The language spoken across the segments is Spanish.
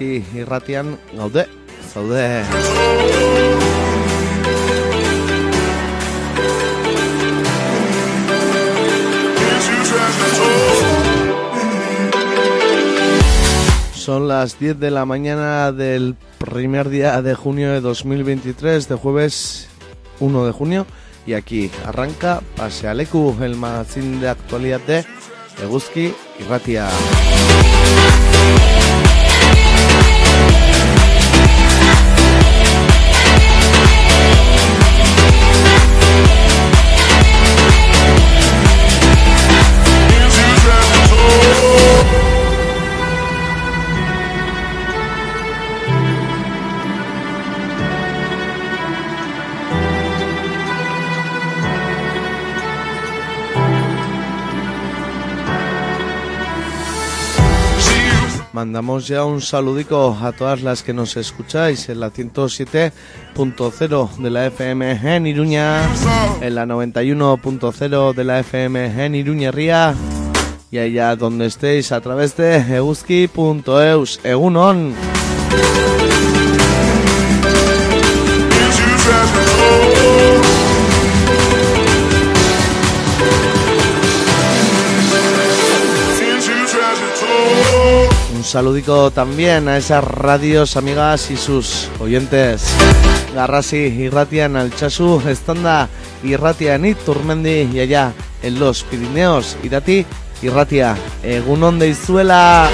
eguzki irratian gaude, zaude. Son las 10 de la mañana del primer día de junio de 2023, de jueves 1 de junio, y aquí arranca Pasealeku, el magazine de actualidad de Eguzki Irratia. Mandamos ya un saludico a todas las que nos escucháis en la 107.0 de la FM en Iruña, en la 91.0 de la FM en Iruña Ría y allá donde estéis a través de euski.eus. Egunon. Saludico también a esas radios amigas y sus oyentes. Garrasi Irratian Alchazu, Estanda Irratian Turmendi y allá en los Pirineos, Irati Irratia, Egunon de Izuela.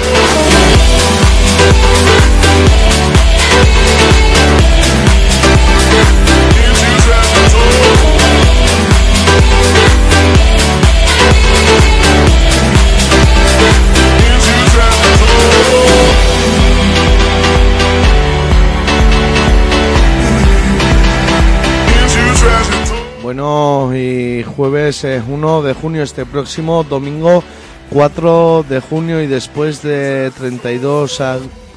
Y jueves 1 de junio, este próximo domingo 4 de junio y después de 32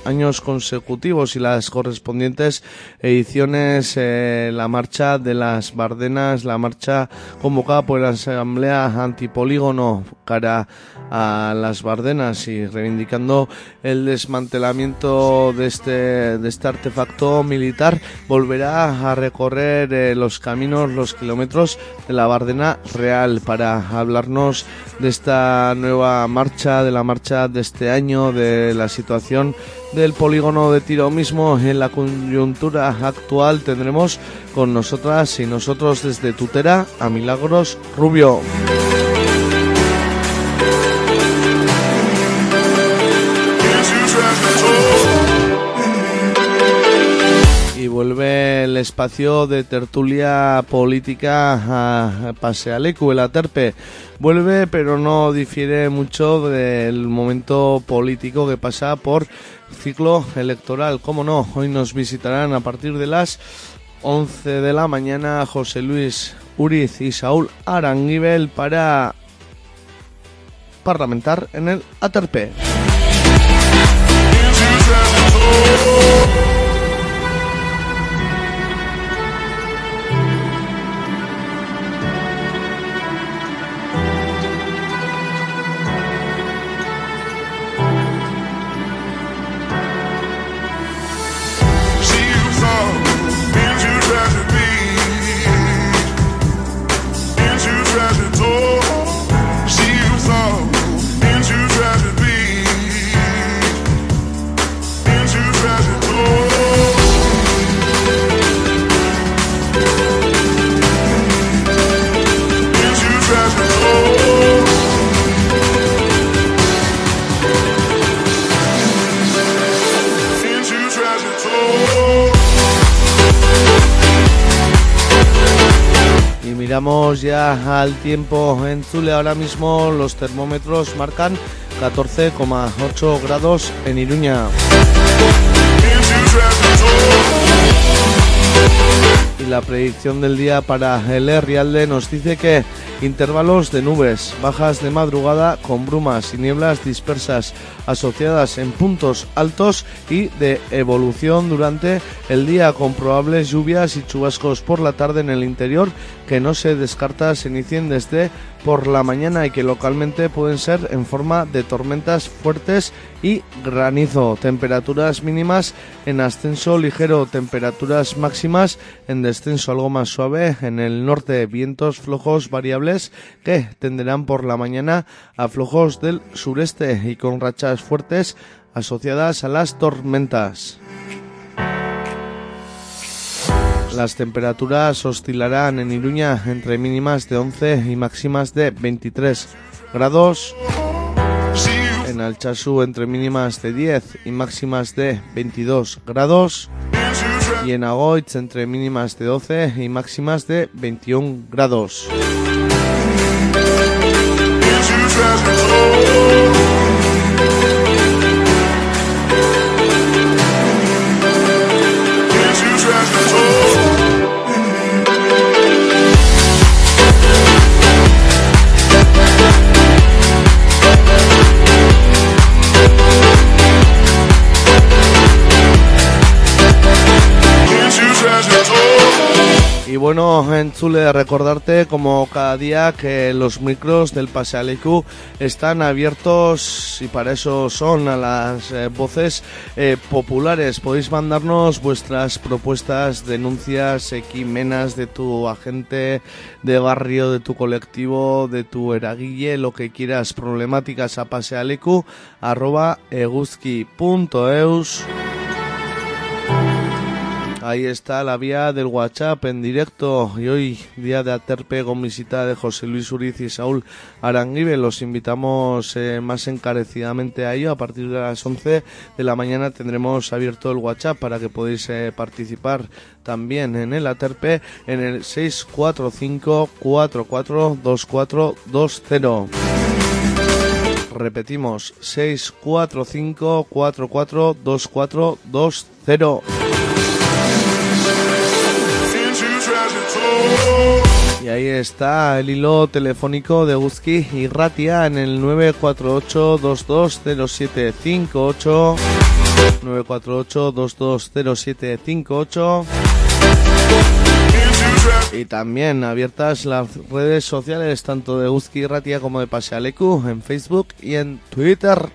años consecutivos y las correspondientes ediciones, eh, la marcha de las Bardenas, la marcha convocada por la Asamblea Antipolígono cara a las Bardenas y reivindicando el desmantelamiento de este, de este artefacto militar, volverá a recorrer eh, los caminos, los kilómetros de la Bardena Real para hablarnos de esta nueva marcha, de la marcha de este año, de la situación del polígono de tiro mismo en la coyuntura actual tendremos con nosotras y nosotros desde Tutera a Milagros Rubio. Vuelve el espacio de tertulia política a Pasealecu, el Aterpe. Vuelve, pero no difiere mucho del momento político que pasa por ciclo electoral. Como no, hoy nos visitarán a partir de las 11 de la mañana José Luis Uriz y Saúl Aranguibel para parlamentar en el Aterpe. Ya al tiempo en Zule. Ahora mismo los termómetros marcan 14,8 grados en Iruña. Y la predicción del día para el Rialde nos dice que intervalos de nubes, bajas de madrugada con brumas y nieblas dispersas asociadas en puntos altos y de evolución durante el día con probables lluvias y chubascos por la tarde en el interior que no se descarta se inicien desde por la mañana y que localmente pueden ser en forma de tormentas fuertes y granizo. Temperaturas mínimas en ascenso ligero, temperaturas máximas en descenso algo más suave en el norte, vientos flojos variables que tenderán por la mañana a flojos del sureste y con rachas fuertes asociadas a las tormentas. Las temperaturas oscilarán en Iruña entre mínimas de 11 y máximas de 23 grados. En Alchazú entre mínimas de 10 y máximas de 22 grados. Y en Agoitz entre mínimas de 12 y máximas de 21 grados. Y bueno, en Chule, recordarte como cada día que los micros del Pasealecu están abiertos y para eso son a las eh, voces eh, populares. Podéis mandarnos vuestras propuestas, denuncias, equimenas de tu agente de barrio, de tu colectivo, de tu eraguille, lo que quieras, problemáticas a pasealecu arroba eguzki.eus. Ahí está la vía del WhatsApp en directo y hoy día de Aterpe con visita de José Luis Uriz y Saúl Aranguibe. Los invitamos eh, más encarecidamente a ello. A partir de las 11 de la mañana tendremos abierto el WhatsApp para que podáis eh, participar también en el Aterpe en el 645 442420. Repetimos, 645 442420. Ahí está el hilo telefónico de Guzki y Ratia en el 948-220758. 948-220758. Y también abiertas las redes sociales tanto de Guzki y Ratia como de Pasealecu en Facebook y en Twitter.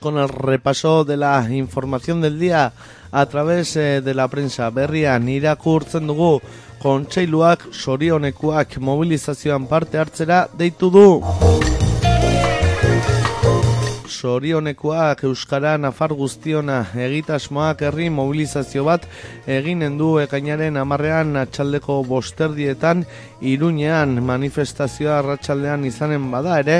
Con el repaso de la información del día a través eh, de la prensa. Berrian irakurtzen dugu kontseiluak sorionekuak mobilizazioan parte hartzera deitu du. Sorionekoak Euskara Nafar guztiona egitasmoak herri mobilizazio bat eginen du ekainaren amarrean atxaldeko bosterdietan iruñean manifestazioa arratsaldean izanen bada ere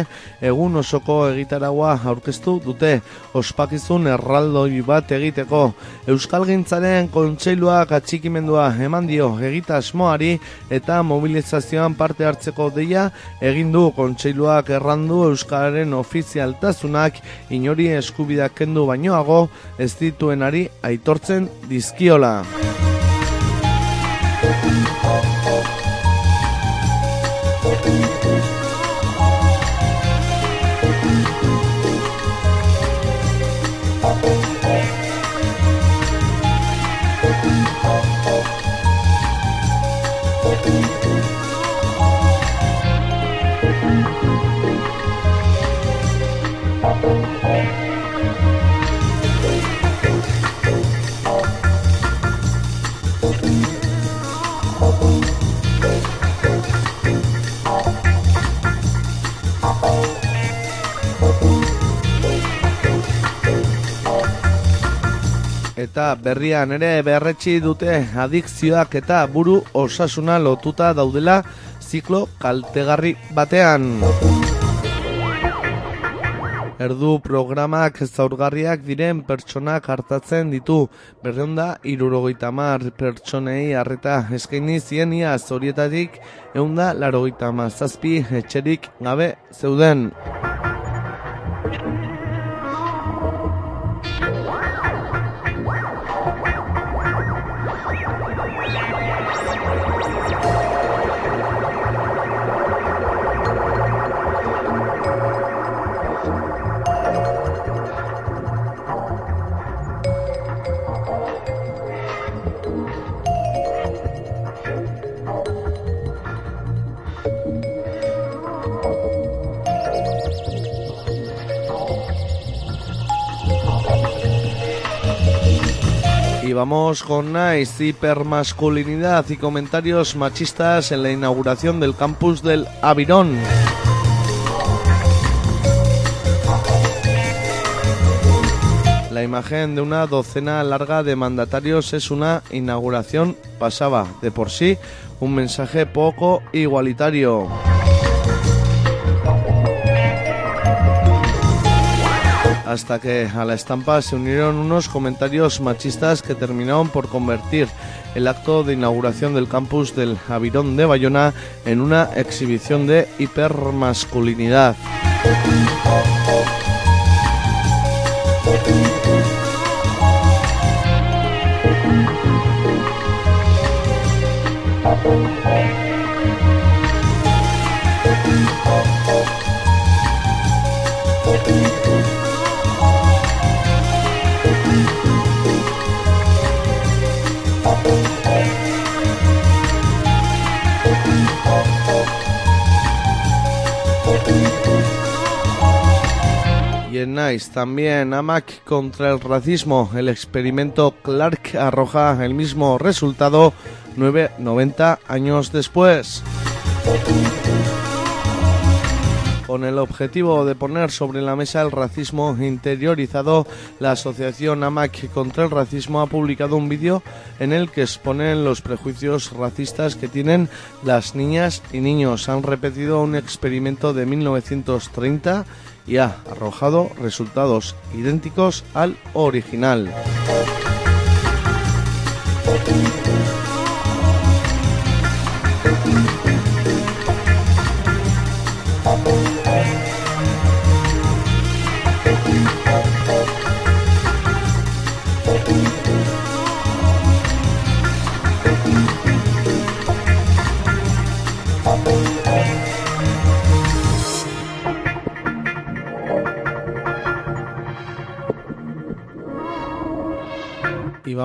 egun osoko egitaragua aurkeztu dute ospakizun erraldoi bat egiteko. Euskal Gintzaren kontseiluak atxikimendua eman dio egitasmoari eta mobilizazioan parte hartzeko deia egin du kontseiluak errandu Euskararen ofizialtasunak inori eskubidak kendu bainoago ez dituenari aitortzen dizkiola. Berrian ere berretsi dute adikzioak eta buru osasuna lotuta daudela ziklo kaltegarri batean. Erdu programak zaurgarriak diren pertsonak hartatzen ditu. Berreunda, irurogeita mar pertsonei harreta eskaini zienia zorietatik eunda larogeita zazpi etxerik gabe zeuden. Con Nice, hipermasculinidad y comentarios machistas en la inauguración del campus del Avirón. La imagen de una docena larga de mandatarios es una inauguración pasaba de por sí un mensaje poco igualitario. Hasta que a la estampa se unieron unos comentarios machistas que terminaron por convertir el acto de inauguración del campus del Avirón de Bayona en una exhibición de hipermasculinidad. También AMAC contra el racismo. El experimento Clark arroja el mismo resultado 9-90 años después. Con el objetivo de poner sobre la mesa el racismo interiorizado, la asociación AMAC contra el racismo ha publicado un vídeo en el que exponen los prejuicios racistas que tienen las niñas y niños. Han repetido un experimento de 1930 y ha arrojado resultados idénticos al original.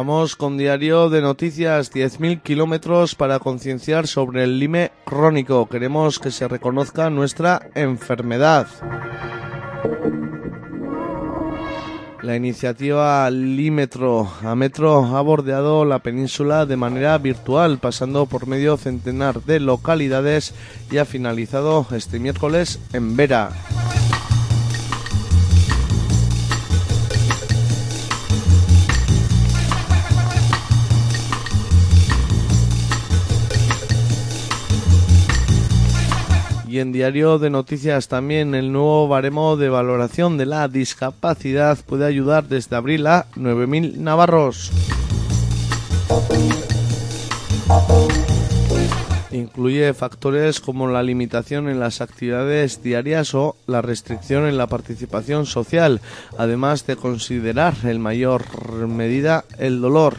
Vamos con diario de noticias, 10.000 kilómetros para concienciar sobre el lime crónico. Queremos que se reconozca nuestra enfermedad. La iniciativa Límetro a Metro ha bordeado la península de manera virtual, pasando por medio centenar de localidades y ha finalizado este miércoles en Vera. Y en Diario de Noticias también el nuevo baremo de valoración de la discapacidad puede ayudar desde abril a 9.000 navarros. Incluye factores como la limitación en las actividades diarias o la restricción en la participación social, además de considerar en mayor medida el dolor.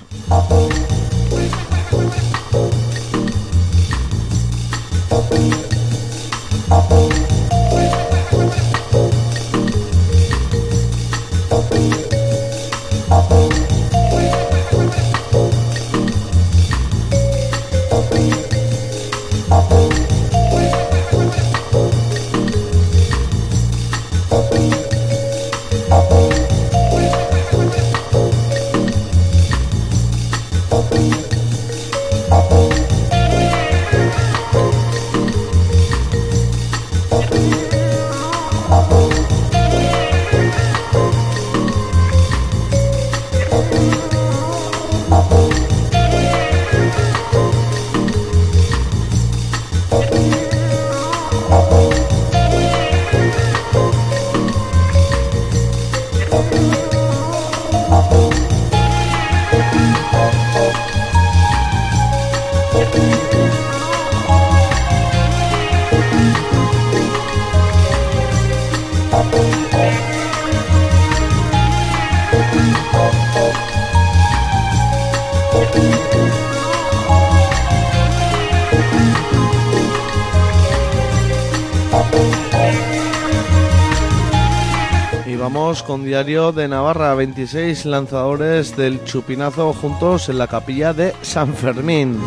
Diario de Navarra, 26 lanzadores del chupinazo juntos en la capilla de San Fermín.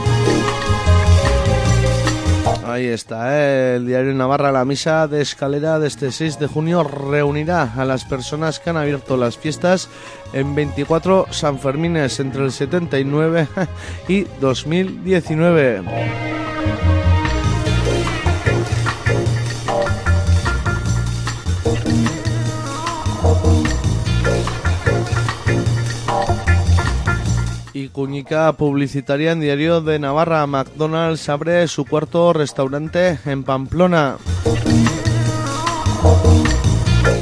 Ahí está, ¿eh? el Diario de Navarra, la misa de escalera de este 6 de junio reunirá a las personas que han abierto las fiestas en 24 Sanfermines entre el 79 y 2019. Y Cuñica publicitaria en Diario de Navarra. McDonald's abre su cuarto restaurante en Pamplona.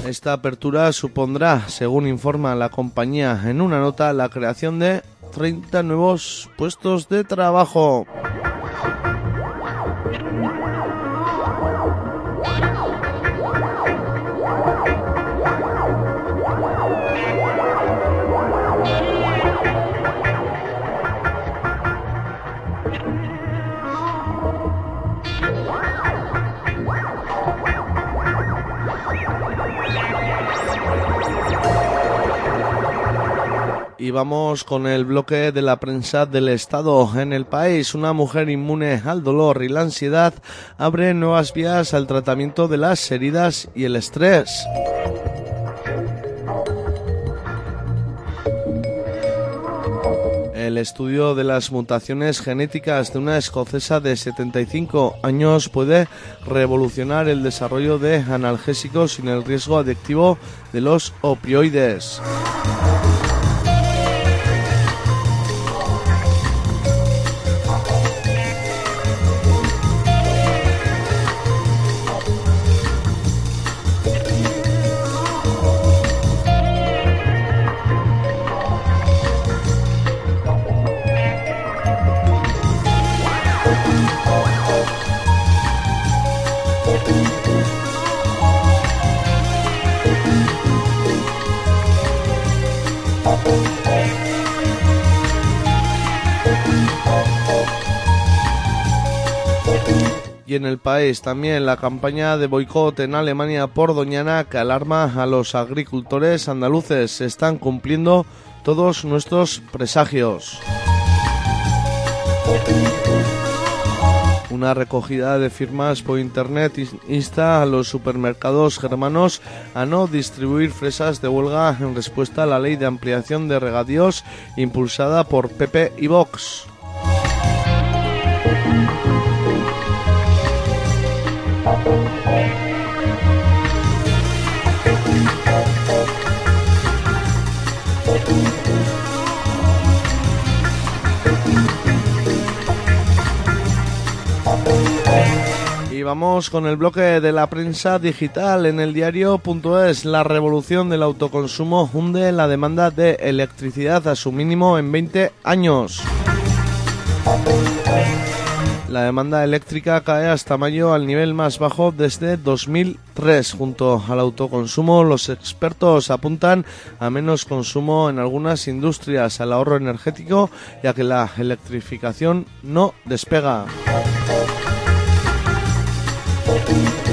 Esta apertura supondrá, según informa la compañía en una nota, la creación de 30 nuevos puestos de trabajo. Y vamos con el bloque de la prensa del Estado. En el país, una mujer inmune al dolor y la ansiedad abre nuevas vías al tratamiento de las heridas y el estrés. El estudio de las mutaciones genéticas de una escocesa de 75 años puede revolucionar el desarrollo de analgésicos sin el riesgo adictivo de los opioides. En el país también la campaña de boicot en Alemania por Doñana que alarma a los agricultores andaluces. Se están cumpliendo todos nuestros presagios. Una recogida de firmas por internet insta a los supermercados germanos a no distribuir fresas de huelga en respuesta a la ley de ampliación de regadíos impulsada por PP y Vox. Vamos con el bloque de la prensa digital en el diario.es. La revolución del autoconsumo hunde la demanda de electricidad a su mínimo en 20 años. La demanda eléctrica cae hasta mayo al nivel más bajo desde 2003. Junto al autoconsumo, los expertos apuntan a menos consumo en algunas industrias, al ahorro energético y a que la electrificación no despega. Thank you.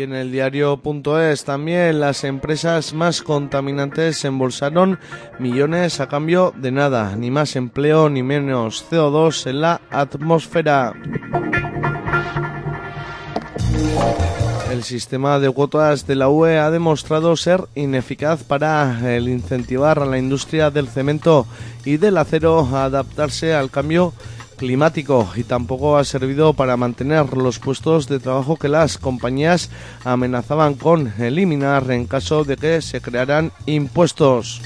Y en el diario.es también las empresas más contaminantes se embolsaron millones a cambio de nada, ni más empleo ni menos CO2 en la atmósfera. El sistema de cuotas de la UE ha demostrado ser ineficaz para el incentivar a la industria del cemento y del acero a adaptarse al cambio climático y tampoco ha servido para mantener los puestos de trabajo que las compañías amenazaban con eliminar en caso de que se crearan impuestos.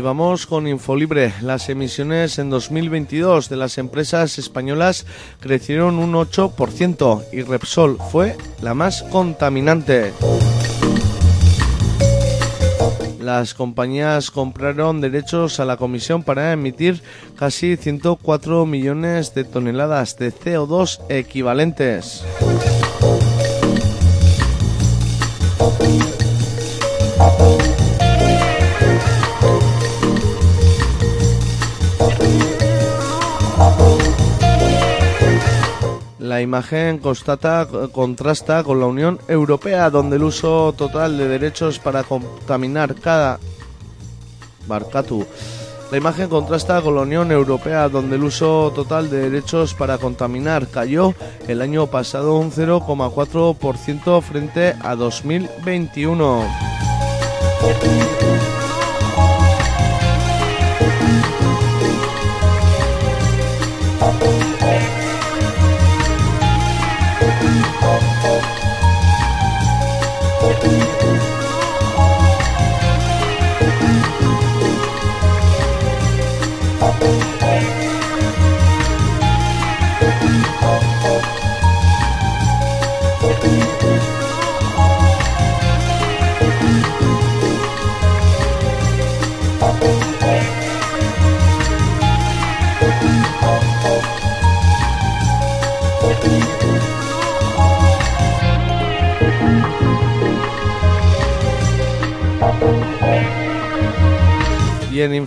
Y vamos con Infolibre. Las emisiones en 2022 de las empresas españolas crecieron un 8% y Repsol fue la más contaminante. Las compañías compraron derechos a la comisión para emitir casi 104 millones de toneladas de CO2 equivalentes. La imagen constata, contrasta con la Unión Europea, donde el uso total de derechos para contaminar cada Barcatu. La imagen contrasta con la Unión Europea, donde el uso total de derechos para contaminar cayó el año pasado un 0,4% frente a 2021.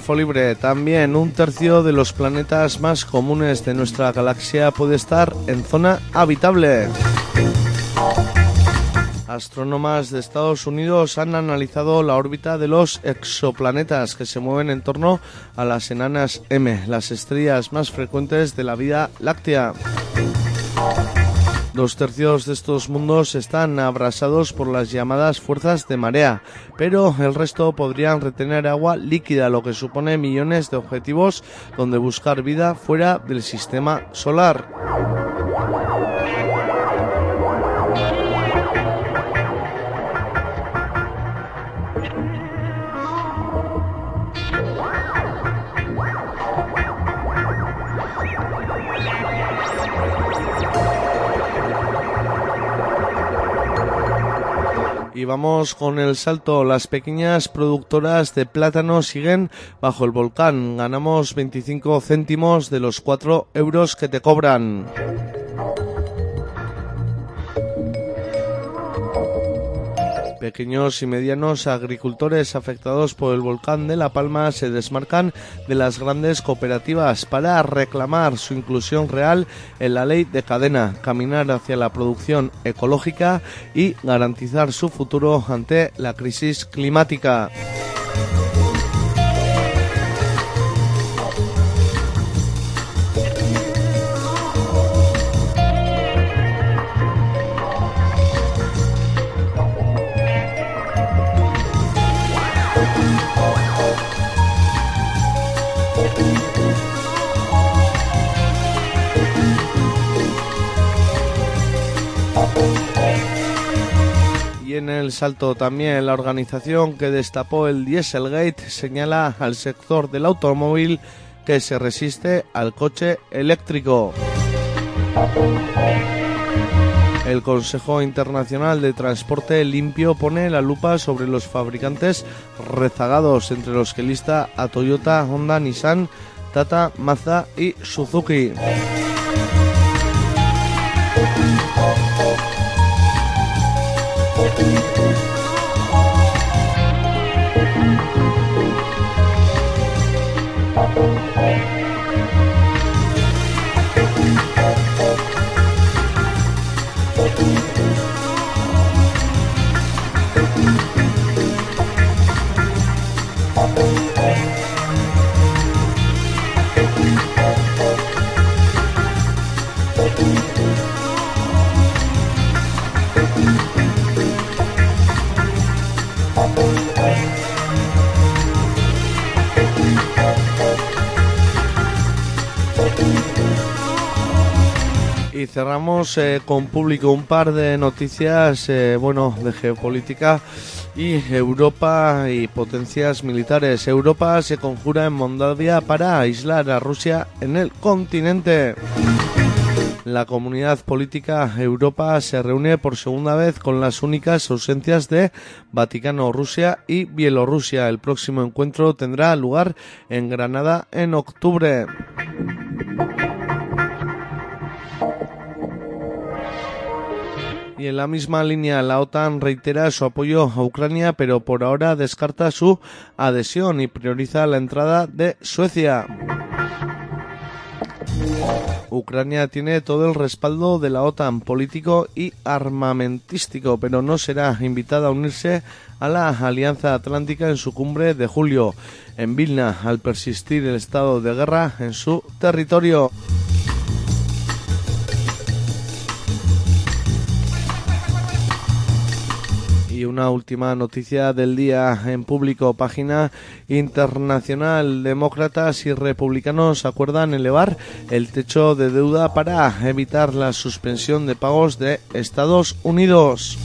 Infolibre también un tercio de los planetas más comunes de nuestra galaxia puede estar en zona habitable. Astrónomas de Estados Unidos han analizado la órbita de los exoplanetas que se mueven en torno a las enanas M, las estrellas más frecuentes de la vida láctea. Dos tercios de estos mundos están abrasados por las llamadas fuerzas de marea, pero el resto podrían retener agua líquida, lo que supone millones de objetivos donde buscar vida fuera del sistema solar. Vamos con el salto. Las pequeñas productoras de plátano siguen bajo el volcán. Ganamos 25 céntimos de los 4 euros que te cobran. Pequeños y medianos agricultores afectados por el volcán de La Palma se desmarcan de las grandes cooperativas para reclamar su inclusión real en la ley de cadena, caminar hacia la producción ecológica y garantizar su futuro ante la crisis climática. El salto también la organización que destapó el Dieselgate señala al sector del automóvil que se resiste al coche eléctrico. El Consejo Internacional de Transporte Limpio pone la lupa sobre los fabricantes rezagados, entre los que lista a Toyota, Honda, Nissan, Tata, Mazda y Suzuki. Cerramos eh, con público un par de noticias, eh, bueno, de geopolítica y Europa y potencias militares. Europa se conjura en Moldavia para aislar a Rusia en el continente. La comunidad política Europa se reúne por segunda vez con las únicas ausencias de Vaticano, Rusia y Bielorrusia. El próximo encuentro tendrá lugar en Granada en octubre. Y en la misma línea, la OTAN reitera su apoyo a Ucrania, pero por ahora descarta su adhesión y prioriza la entrada de Suecia. Ucrania tiene todo el respaldo de la OTAN político y armamentístico, pero no será invitada a unirse a la Alianza Atlántica en su cumbre de julio en Vilna, al persistir el estado de guerra en su territorio. Y una última noticia del día en público, página internacional. Demócratas y republicanos acuerdan elevar el techo de deuda para evitar la suspensión de pagos de Estados Unidos.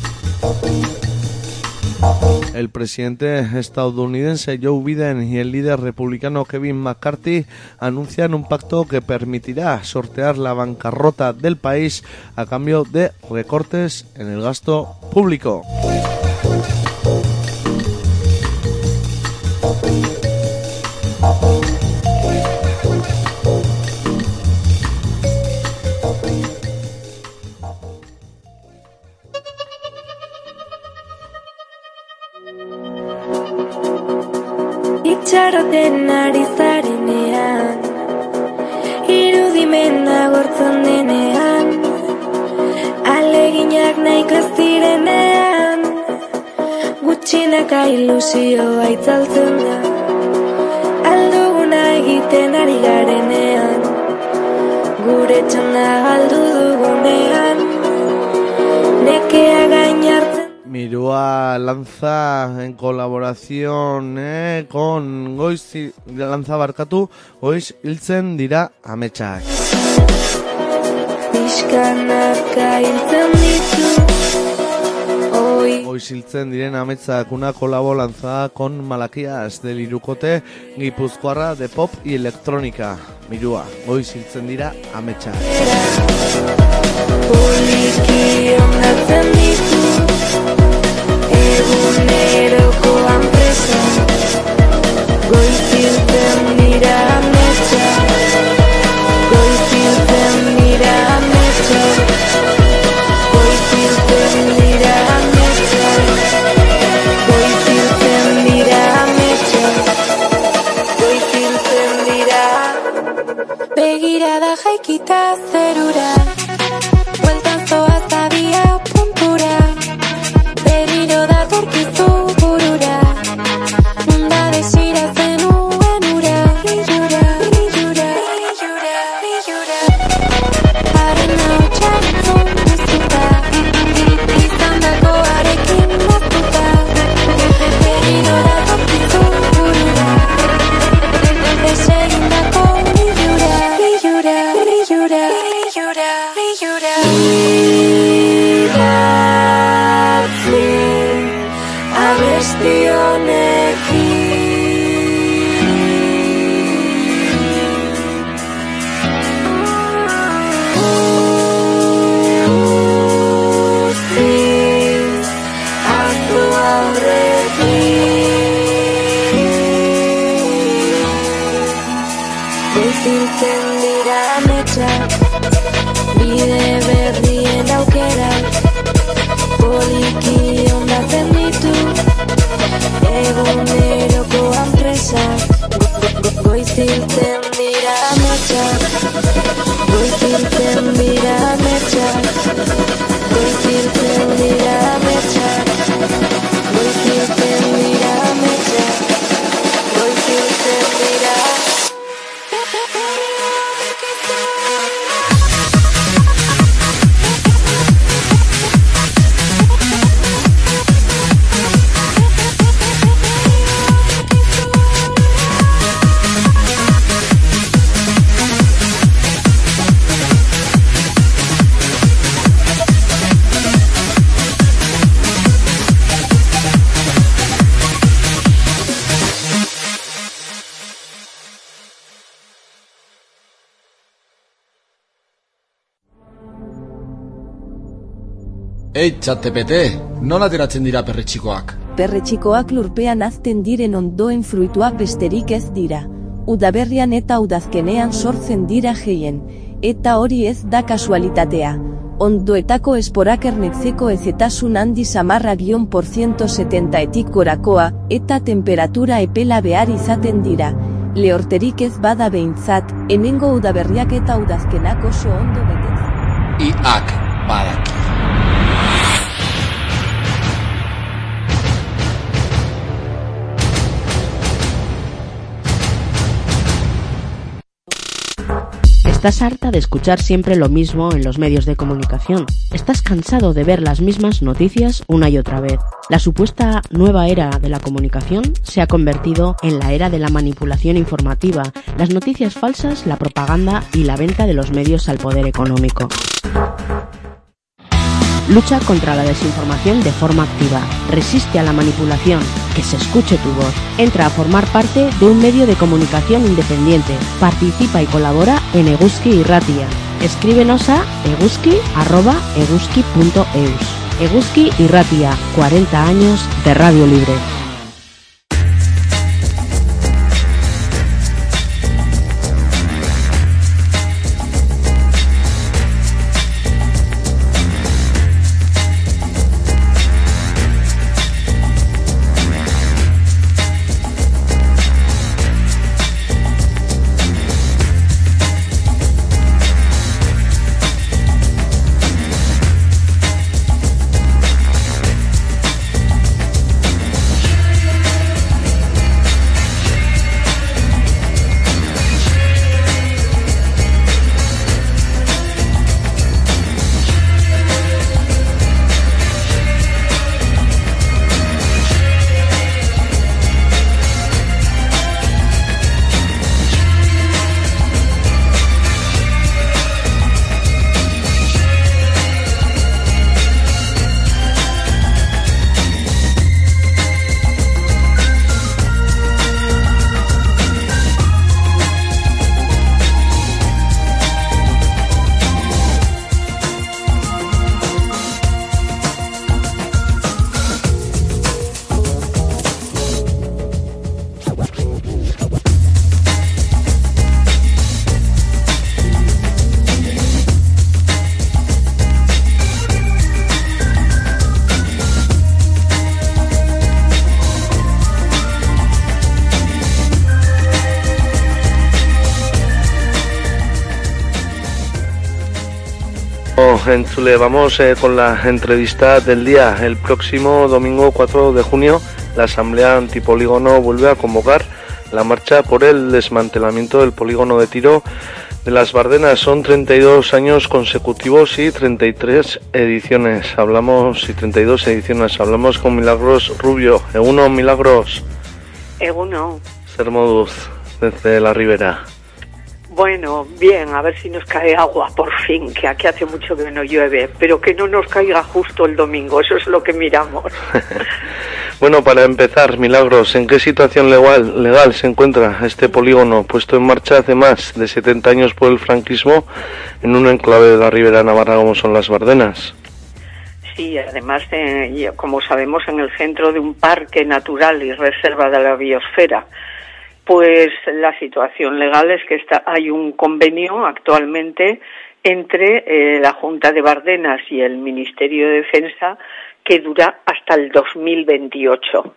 El presidente estadounidense Joe Biden y el líder republicano Kevin McCarthy anuncian un pacto que permitirá sortear la bancarrota del país a cambio de recortes en el gasto público. Itxaroten ari zarenean Irudimena gortzen denean Aleginak nahiko ez direnean Gutxinaka ilusioa itzaltzen da Alduguna egiten ari garenean Gure txanda galdu dugunean Nekea gain Mirua lanza en colaboración eh, con Goiz lanza barkatu Goiz hiltzen dira ametsak. Pixkanaka hiltzen ditu Oi goiziltzen diren ametzak una colabo lanzada con Malakias del Irukote Gipuzkoarra de pop y electrónica. Mirua, goiziltzen dira ametsa. Poliki ondatzen ditu Ebunero kuan preso Gointz ten mira mesa Gointz ten mira mesa Gointz ten mira mesa Gointz ten jaikita zerura. Ei, txatepete, nola ateratzen dira perretxikoak? Perretxikoak lurpean azten diren ondoen fruituak besterik ez dira. Udaberrian eta udazkenean sortzen dira geien, eta hori ez da kasualitatea. Ondoetako esporak ernetzeko ezetasun handi samarra gion por 170 etik gorakoa, eta temperatura epela behar izaten dira. Lehorterik ez bada behintzat, hemengo udaberriak eta udazkenak oso ondo betetzen. Iak, badaki. ¿Estás harta de escuchar siempre lo mismo en los medios de comunicación? ¿Estás cansado de ver las mismas noticias una y otra vez? La supuesta nueva era de la comunicación se ha convertido en la era de la manipulación informativa, las noticias falsas, la propaganda y la venta de los medios al poder económico. Lucha contra la desinformación de forma activa. Resiste a la manipulación. Que se escuche tu voz. Entra a formar parte de un medio de comunicación independiente. Participa y colabora en Eguski y Ratia. Escríbenos a eguski.eguski.eus. Eguski y Ratia, 40 años de Radio Libre. Vamos eh, con la entrevista del día. El próximo domingo 4 de junio, la Asamblea Antipolígono vuelve a convocar la marcha por el desmantelamiento del polígono de tiro de las Bardenas. Son 32 años consecutivos y 33 ediciones. Hablamos, y 32 ediciones. Hablamos con Milagros Rubio. Eguno, Milagros. Eguno. Sermoduz, desde la Ribera. Bueno, bien, a ver si nos cae agua por fin, que aquí hace mucho que no llueve, pero que no nos caiga justo el domingo, eso es lo que miramos. bueno, para empezar, Milagros, ¿en qué situación legal, legal se encuentra este polígono puesto en marcha hace más de 70 años por el franquismo en un enclave de la Ribera Navarra como son las Bardenas? Sí, además, de, como sabemos, en el centro de un parque natural y reserva de la biosfera pues la situación legal es que está, hay un convenio actualmente entre eh, la Junta de Bardenas y el Ministerio de Defensa que dura hasta el 2028.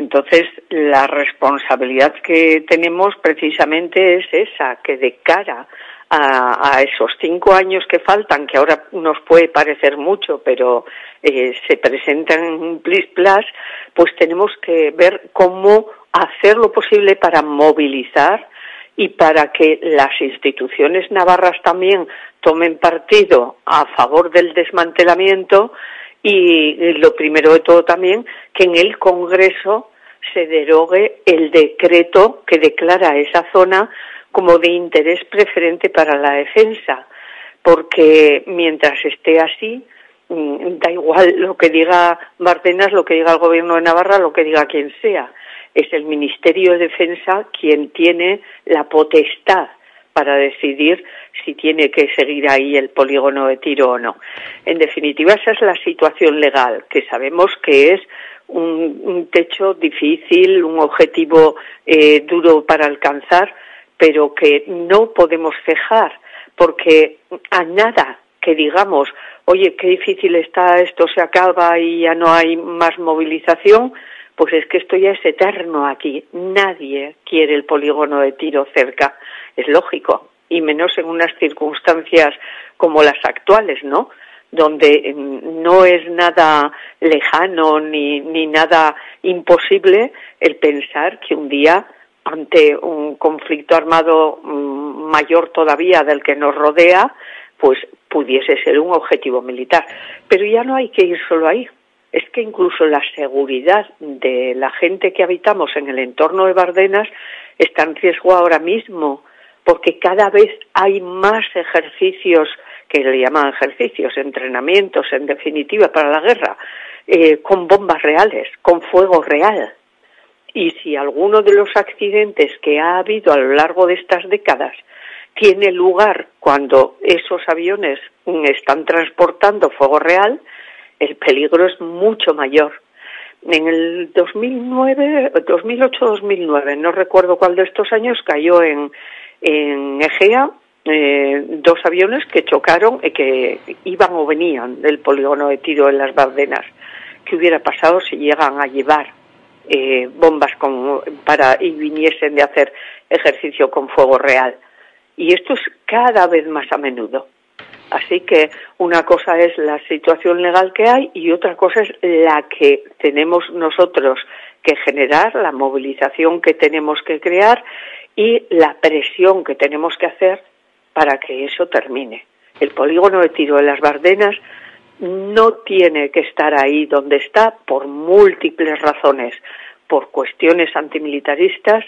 Entonces, la responsabilidad que tenemos precisamente es esa, que de cara a, esos cinco años que faltan, que ahora nos puede parecer mucho, pero eh, se presentan en un plis plus, pues tenemos que ver cómo hacer lo posible para movilizar y para que las instituciones navarras también tomen partido a favor del desmantelamiento y lo primero de todo también que en el Congreso se derogue el decreto que declara esa zona como de interés preferente para la defensa, porque mientras esté así, mm, da igual lo que diga Bardenas, lo que diga el gobierno de Navarra, lo que diga quien sea es el Ministerio de Defensa quien tiene la potestad para decidir si tiene que seguir ahí el polígono de tiro o no. En definitiva, esa es la situación legal, que sabemos que es un, techo difícil, un objetivo eh, duro para alcanzar, pero que no podemos cejar, porque a nada que digamos, oye, qué difícil está, esto se acaba y ya no hay más movilización, pues es que esto ya es eterno aquí. Nadie quiere el polígono de tiro cerca. Es lógico. Y menos en unas circunstancias como las actuales, ¿no? Donde mm, no es nada lejano ni, ni nada imposible el pensar que un día ante un conflicto armado mm, mayor todavía del que nos rodea, pues pudiese ser un objetivo militar. Pero ya no hay que ir solo ahí es que incluso la seguridad de la gente que habitamos en el entorno de Bardenas está en riesgo ahora mismo, porque cada vez hay más ejercicios, que le llaman ejercicios, entrenamientos, en definitiva, para la guerra, eh, con bombas reales, con fuego real. Y si alguno de los accidentes que ha habido a lo largo de estas décadas tiene lugar cuando esos aviones están transportando fuego real, el peligro es mucho mayor. En el 2009, 2008-2009, no recuerdo cuál de estos años, cayó en, en Egea eh, dos aviones que chocaron y que iban o venían del polígono de tiro en las Bardenas. ¿Qué hubiera pasado si llegan a llevar eh, bombas con, para y viniesen de hacer ejercicio con fuego real? Y esto es cada vez más a menudo. Así que una cosa es la situación legal que hay y otra cosa es la que tenemos nosotros que generar, la movilización que tenemos que crear y la presión que tenemos que hacer para que eso termine. El polígono de tiro de las Bardenas no tiene que estar ahí donde está por múltiples razones, por cuestiones antimilitaristas,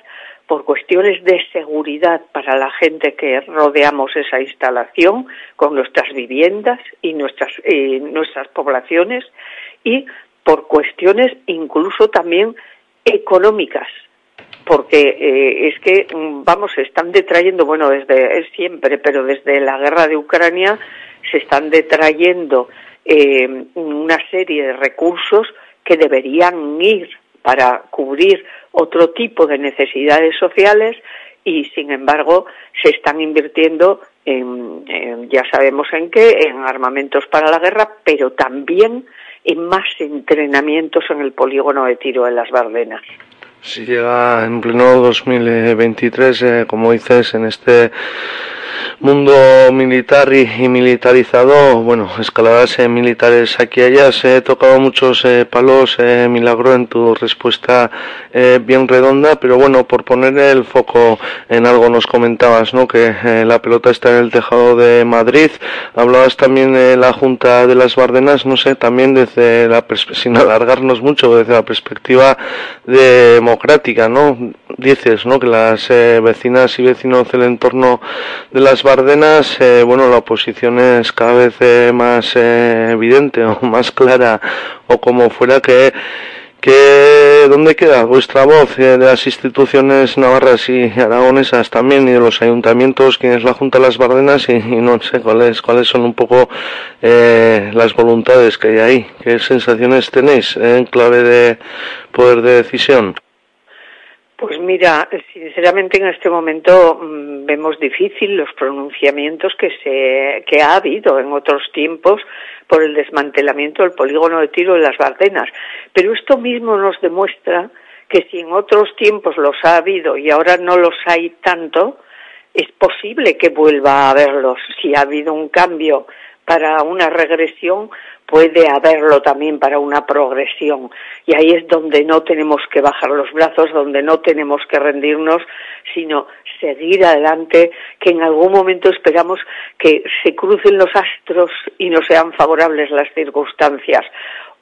por cuestiones de seguridad para la gente que rodeamos esa instalación con nuestras viviendas y nuestras, eh, nuestras poblaciones y por cuestiones incluso también económicas porque eh, es que mm, vamos se están detrayendo bueno desde siempre pero desde la guerra de Ucrania se están detrayendo eh, una serie de recursos que deberían ir para cubrir otro tipo de necesidades sociales y sin embargo se están invirtiendo en, ya sabemos en qué, en armamentos para la guerra, pero también en más entrenamientos en el polígono de tiro de las Bardenas. Si llega en pleno 2023, eh, como dices, en este mundo militar y, militarizado, bueno, escaladas eh, militares aquí y allá, se he tocado muchos eh, palos, eh, milagro en tu respuesta bien redonda, pero bueno, por poner el foco en algo nos comentabas, ¿no? Que la pelota está en el tejado de Madrid, hablabas también de la Junta de las Bardenas, no sé, también desde la, sin alargarnos mucho, desde la perspectiva democrática, ¿no? Dices, ¿no? Que las vecinas y vecinos del entorno de las Bardenas, eh, bueno, la oposición es cada vez eh, más eh, evidente o más clara o como fuera que que dónde queda vuestra voz de las instituciones navarras y aragonesas también y de los ayuntamientos quién es la junta de las Bardenas y, no sé cuáles cuáles son un poco las voluntades que hay. Ahí qué sensaciones tenéis en clave de poder de decisión pues mira, sinceramente en este momento mm, vemos difícil los pronunciamientos que se que ha habido en otros tiempos por el desmantelamiento del polígono de tiro de las Bardenas, pero esto mismo nos demuestra que si en otros tiempos los ha habido y ahora no los hay tanto, es posible que vuelva a haberlos. Si ha habido un cambio para una regresión, puede haberlo también para una progresión. Y ahí es donde no tenemos que bajar los brazos, donde no tenemos que rendirnos, sino seguir adelante, que en algún momento esperamos que se crucen los astros y no sean favorables las circunstancias.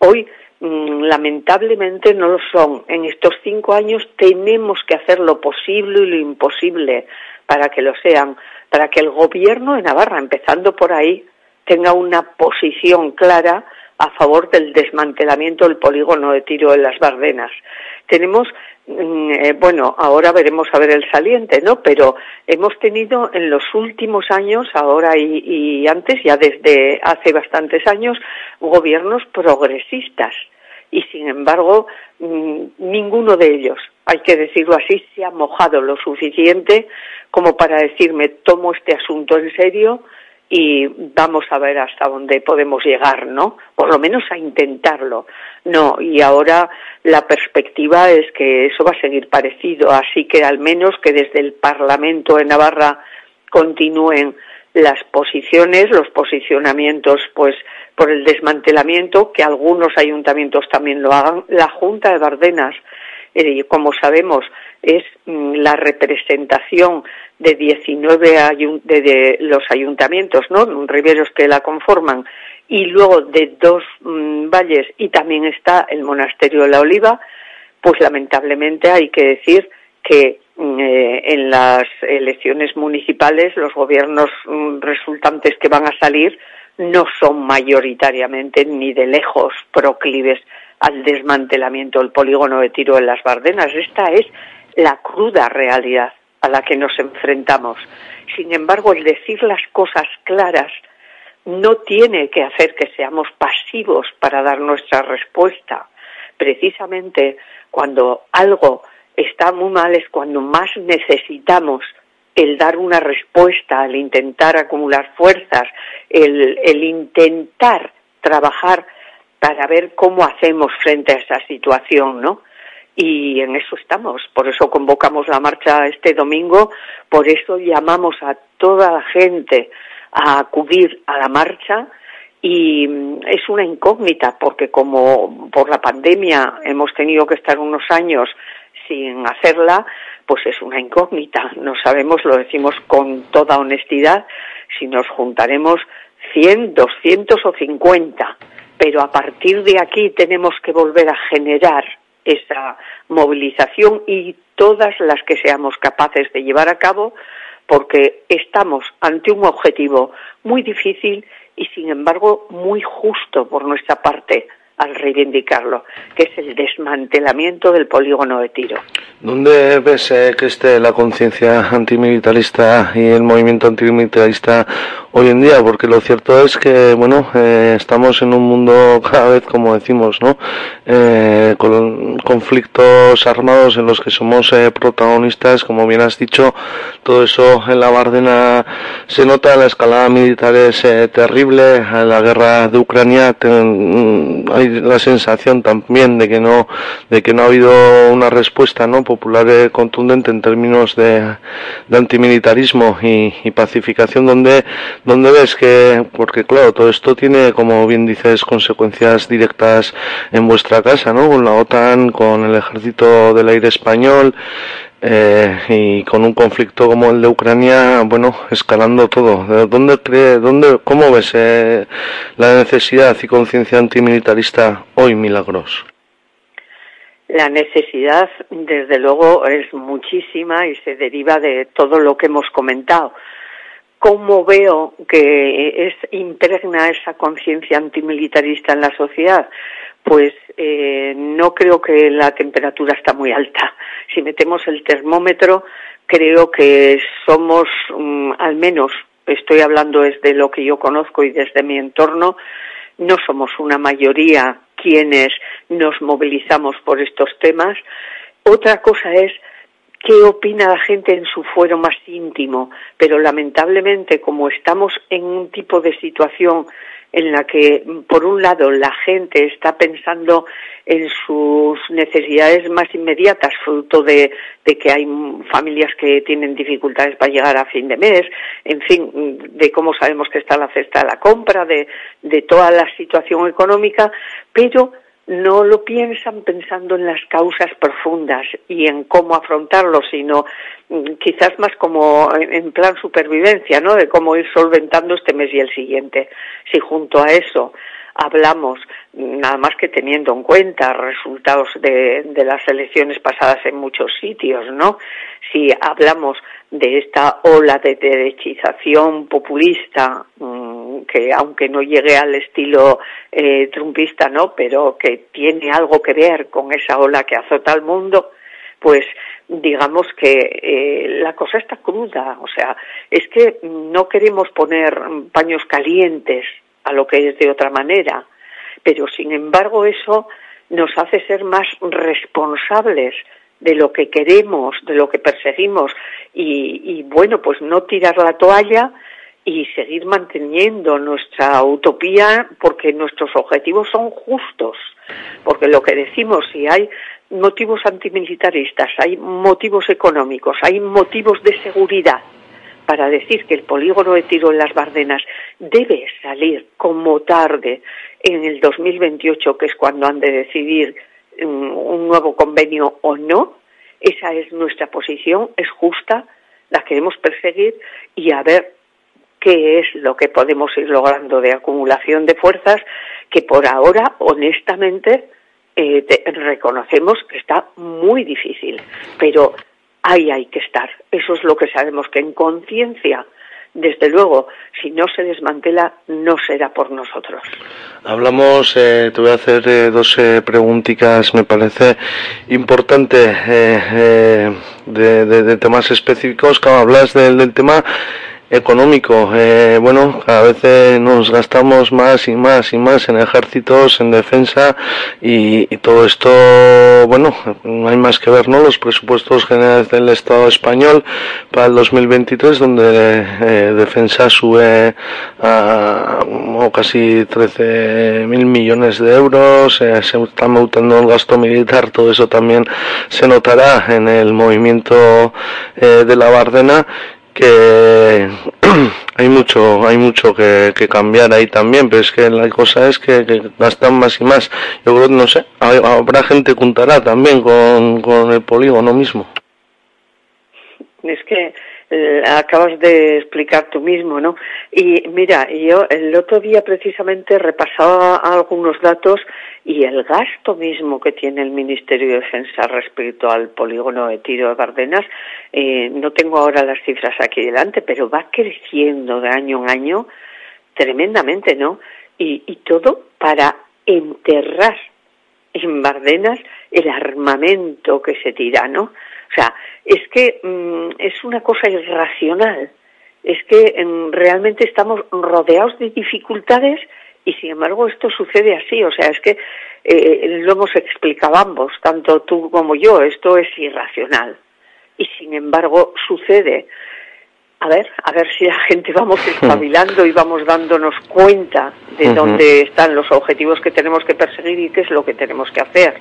Hoy mm, lamentablemente no lo son. En estos cinco años tenemos que hacer lo posible y lo imposible para que lo sean, para que el gobierno de Navarra, empezando por ahí, tenga una posición clara a favor del desmantelamiento del polígono de tiro en las Bardenas. Tenemos, mm, eh, bueno, ahora veremos a ver el saliente, ¿no? Pero hemos tenido en los últimos años, ahora y, antes, ya desde hace bastantes años, gobiernos progresistas. Y sin embargo, mm, ninguno de ellos, hay que decirlo así, se ha mojado lo suficiente como para decirme tomo este asunto en serio, y vamos a ver hasta dónde podemos llegar, ¿no? Por lo menos a intentarlo. No, y ahora la perspectiva es que eso va a seguir parecido, así que al menos que desde el Parlamento de Navarra continúen las posiciones, los posicionamientos, pues por el desmantelamiento, que algunos ayuntamientos también lo hagan. La Junta de Bardenas, eh, como sabemos, es mm, la representación de 19 de, los ayuntamientos, ¿no? Riberos que la conforman y luego de dos mm, valles y también está el monasterio de la Oliva, pues lamentablemente hay que decir que mm, eh, en las elecciones municipales los gobiernos mm, resultantes que van a salir no son mayoritariamente ni de lejos proclives al desmantelamiento del polígono de tiro en las Bardenas. Esta es la cruda realidad a la que nos enfrentamos. Sin embargo, el decir las cosas claras no tiene que hacer que seamos pasivos para dar nuestra respuesta. Precisamente cuando algo está muy mal es cuando más necesitamos el dar una respuesta, el intentar acumular fuerzas, el, el intentar trabajar para ver cómo hacemos frente a esa situación, ¿no? Y en eso estamos. Por eso convocamos la marcha este domingo, por eso llamamos a toda la gente a acudir a la marcha y mm, es una incógnita porque como por la pandemia hemos tenido que estar unos años sin hacerla, pues es una incógnita. No sabemos, lo decimos con toda honestidad, si nos juntaremos 100, 200 o 50. Pero a partir de aquí tenemos que volver a generar esa movilización y todas las que seamos capaces de llevar a cabo porque estamos ante un objetivo muy difícil y sin embargo muy justo por nuestra parte al reivindicarlo, que es el desmantelamiento del polígono de tiro. ¿Dónde ves eh, que esté la conciencia antimilitarista y el movimiento antimilitarista hoy en día, porque lo cierto es que, bueno, eh, estamos en un mundo cada vez, como decimos, ¿no? Eh, con conflictos armados en los que somos eh, protagonistas, como bien has dicho, todo eso en la Bardena se nota, la escalada militar es terrible, en la guerra de Ucrania ten, hay la sensación también de que no, de que no ha habido una respuesta, ¿no? Popular contundente en términos de, antimilitarismo y pacificación donde ¿Dónde ves que, porque claro, todo esto tiene, como bien dices, consecuencias directas en vuestra casa, ¿no? Con la OTAN, con el ejército del aire español, eh, y con un conflicto como el de Ucrania, bueno, escalando todo. ¿Dónde cree, dónde, cómo ves eh, la necesidad y conciencia antimilitarista hoy, Milagros? La necesidad, desde luego, es muchísima y se deriva de todo lo que hemos comentado cómo veo que es impregna esa conciencia antimilitarista en la sociedad, pues eh, no creo que la temperatura está muy alta. Si metemos el termómetro, creo que somos, mm, al menos, estoy hablando desde lo que yo conozco y desde mi entorno, no somos una mayoría quienes nos movilizamos por estos temas. Otra cosa es qué opina la gente en su fuero más íntimo, pero lamentablemente como estamos en un tipo de situación en la que, por un lado, la gente está pensando en sus necesidades más inmediatas, fruto de, que hay familias que tienen dificultades para llegar a fin de mes, en fin, de cómo sabemos que está la cesta de la compra, de, de toda la situación económica, pero no lo piensan pensando en las causas profundas y en cómo afrontarlo, sino mm, quizás más como en plan supervivencia, ¿no? De cómo ir solventando este mes y el siguiente. Si junto a eso hablamos, nada más que teniendo en cuenta resultados de, de las elecciones pasadas en muchos sitios, ¿no? Si hablamos de esta ola de derechización populista mm, que aunque no llegue al estilo eh, trumpista no pero que tiene algo que ver con esa ola que azota al mundo pues digamos que eh, la cosa está cruda. O sea es que no queremos poner paños calientes a lo que es de otra manera pero sin embargo eso nos hace ser más responsables de lo que queremos, de lo que perseguimos. Y, bueno, pues no tirar la toalla y seguir manteniendo nuestra utopía porque nuestros objetivos son justos, porque lo que decimos, si hay motivos antimilitaristas, hay motivos económicos, hay motivos de seguridad para decir que el polígono de tiro en las Bardenas debe salir como tarde en el 2028, que es cuando han de decidir un nuevo convenio o no. Esa es nuestra posición, es justa, la queremos perseguir y a ver qué es lo que podemos ir logrando de acumulación de fuerzas que por ahora, honestamente, eh, reconocemos que está muy difícil, pero ahí hay que estar. Eso es lo que sabemos, que en conciencia desde luego, si no se desmantela, no será por nosotros. Hablamos, eh, te voy a hacer eh, dos eh, preguntitas, me parece importante, de, de, temas específicos. Cuando hablas del tema económico. Eh, bueno, vez eh, nos gastamos más y más y más en ejércitos, en defensa y, todo esto, bueno, no hay más que ver, ¿no? Los presupuestos generales del Estado español para el 2023, donde eh, defensa sube a casi 13 mil millones de euros, se está aumentando el gasto militar, todo eso también se notará en el movimiento de la Bardena que hay mucho hay mucho que, cambiar ahí también pero es que la cosa es que, gastan más y más yo creo no sé habrá gente que juntará también con, con el polígono mismo es que eh, acabas de explicar tú mismo, ¿no? Y mira, yo el otro día precisamente repasaba algunos datos y el gasto mismo que tiene el Ministerio de Defensa respecto al polígono de tiro de Bardenas, eh, no tengo ahora las cifras aquí delante, pero va creciendo de año en año tremendamente, ¿no? Y, todo para enterrar en Bardenas el armamento que se tira, ¿no? O sea, es que mm, es una cosa irracional es que em, realmente estamos rodeados de dificultades y sin embargo esto sucede así, o sea, es que eh, lo hemos explicado ambos, tanto tú como yo, esto es irracional y sin embargo sucede. A ver, a ver si la gente vamos espabilando y vamos dándonos cuenta de dónde están los objetivos que tenemos que perseguir y qué es lo que tenemos que hacer.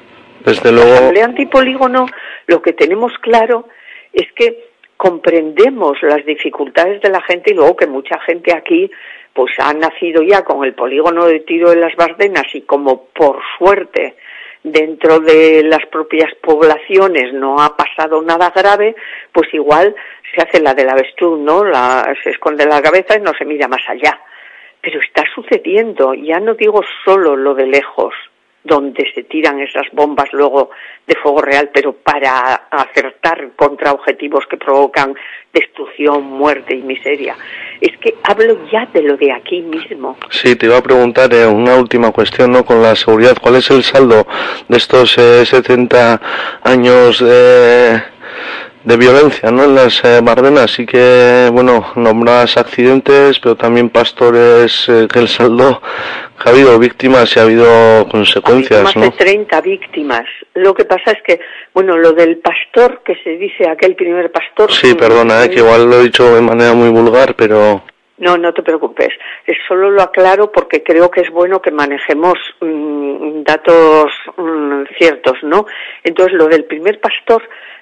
Desde luego. La Asamblea Antipolígono, lo que tenemos claro es que comprendemos las dificultades de la gente y luego que mucha gente aquí pues ha nacido ya con el polígono de tiro de las Bardenas y como por suerte dentro de las propias poblaciones no ha pasado nada grave, pues igual se hace la del avestruz, ¿no? La, se esconde la cabeza y no se mira más allá. Pero está sucediendo, ya no digo solo lo de lejos, donde se tiran esas bombas luego de fuego real, pero para acertar contra objetivos que provocan destrucción, muerte y miseria. Es que hablo ya de lo de aquí mismo. Sí, te iba a preguntar eh, una última cuestión, ¿no? Con la seguridad, ¿cuál es el saldo de estos eh, 70 años eh, de violencia ¿no? en las eh, Bardenas. Así que, bueno, nombras accidentes, pero también pastores, eh, que el saldo, que ha habido víctimas y ha habido consecuencias. Más ¿no? de 30 víctimas. Lo que pasa es que, bueno, lo del pastor, que se dice aquel primer pastor. Sí, perdona, eh, que igual lo he dicho de manera muy vulgar, pero. No, no te preocupes. Es solo lo aclaro porque creo que es bueno que manejemos mmm, datos mmm, ciertos, ¿no? Entonces, lo del primer pastor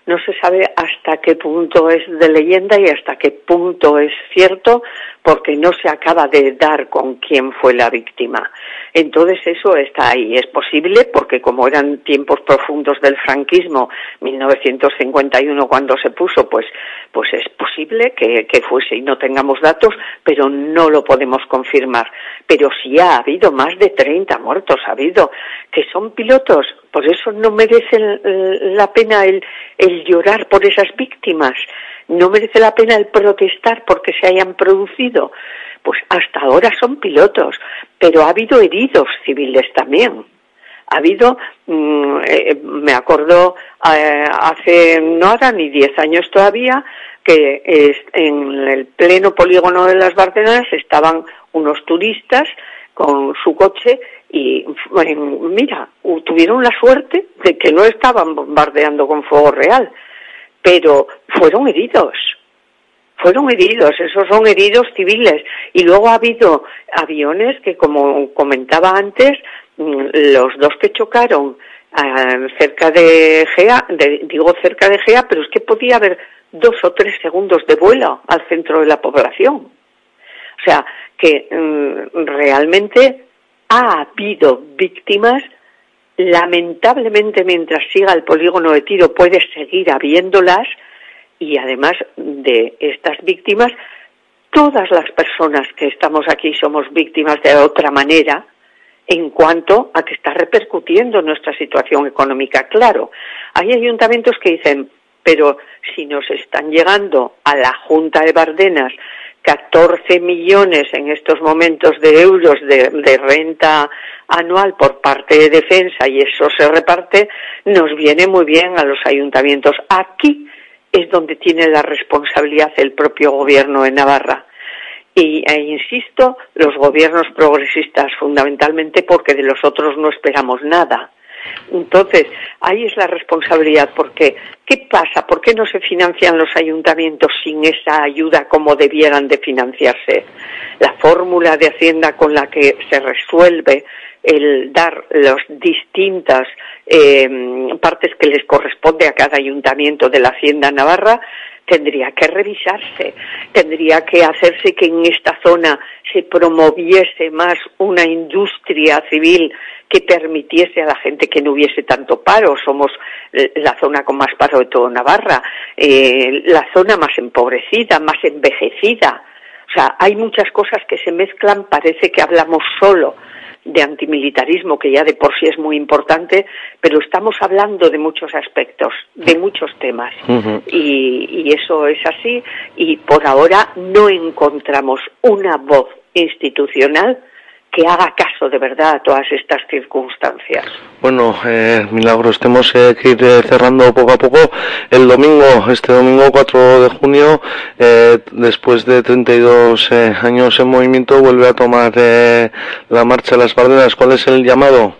no se sabe hasta qué punto es de leyenda y hasta qué punto es cierto porque no se acaba de dar con quién fue la víctima. Entonces eso está ahí. Es posible porque como eran tiempos profundos del franquismo, 1951 cuando se puso, pues, pues es posible que, que fuese y no tengamos datos, pero no lo podemos confirmar. Pero sí ha habido más de 30 muertos, ha habido, que son pilotos, por eso no merece la pena el, el llorar por esas víctimas, no merece la pena el protestar porque se hayan producido. Pues hasta ahora son pilotos, pero ha habido heridos civiles también. Ha habido, mmm, eh, me acuerdo eh, hace no ahora ni diez años todavía, que en el pleno polígono de las Barcenas estaban unos turistas con su coche y mira, tuvieron la suerte de que no estaban bombardeando con fuego real, pero fueron heridos. Fueron heridos, esos son heridos civiles. Y luego ha habido aviones que, como comentaba antes, los dos que chocaron eh, cerca de Gea, digo cerca de Gea, pero es que podía haber dos o tres segundos de vuelo al centro de la población. O sea, que mm, realmente ha habido víctimas, lamentablemente mientras siga el polígono de tiro puede seguir habiéndolas y además de estas víctimas, todas las personas que estamos aquí somos víctimas de otra manera en cuanto a que está repercutiendo nuestra situación económica. Claro, hay ayuntamientos que dicen, pero si nos están llegando a la Junta de Bardenas 14 millones en estos momentos de euros de, renta anual por parte de defensa y eso se reparte, nos viene muy bien a los ayuntamientos. Aquí es donde tiene la responsabilidad el propio gobierno de Navarra. Y e insisto, los gobiernos progresistas fundamentalmente porque de los otros no esperamos nada. Entonces, ahí es la responsabilidad, porque ¿qué pasa? ¿Por qué no se financian los ayuntamientos sin esa ayuda como debieran de financiarse? La fórmula de Hacienda con la que se resuelve el dar las distintas eh, partes que les corresponde a cada ayuntamiento de la Hacienda Navarra tendría que revisarse, tendría que hacerse que en esta zona se promoviese más una industria civil que permitiese a la gente que no hubiese tanto paro. Somos la zona con más paro de toda Navarra, eh, la zona más empobrecida, más envejecida. O sea, hay muchas cosas que se mezclan, parece que hablamos solo de antimilitarismo, que ya de por sí es muy importante, pero estamos hablando de muchos aspectos, de muchos temas. Uh -huh. y, y eso es así, y por ahora no encontramos una voz institucional que haga caso de verdad a todas estas circunstancias. Bueno, eh, Milagros, tenemos eh, que ir eh, cerrando poco a poco. El domingo, este domingo 4 de junio, eh, después de 32 eh, años en movimiento, vuelve a tomar eh, la marcha de las Bardenas. ¿Cuál es el llamado?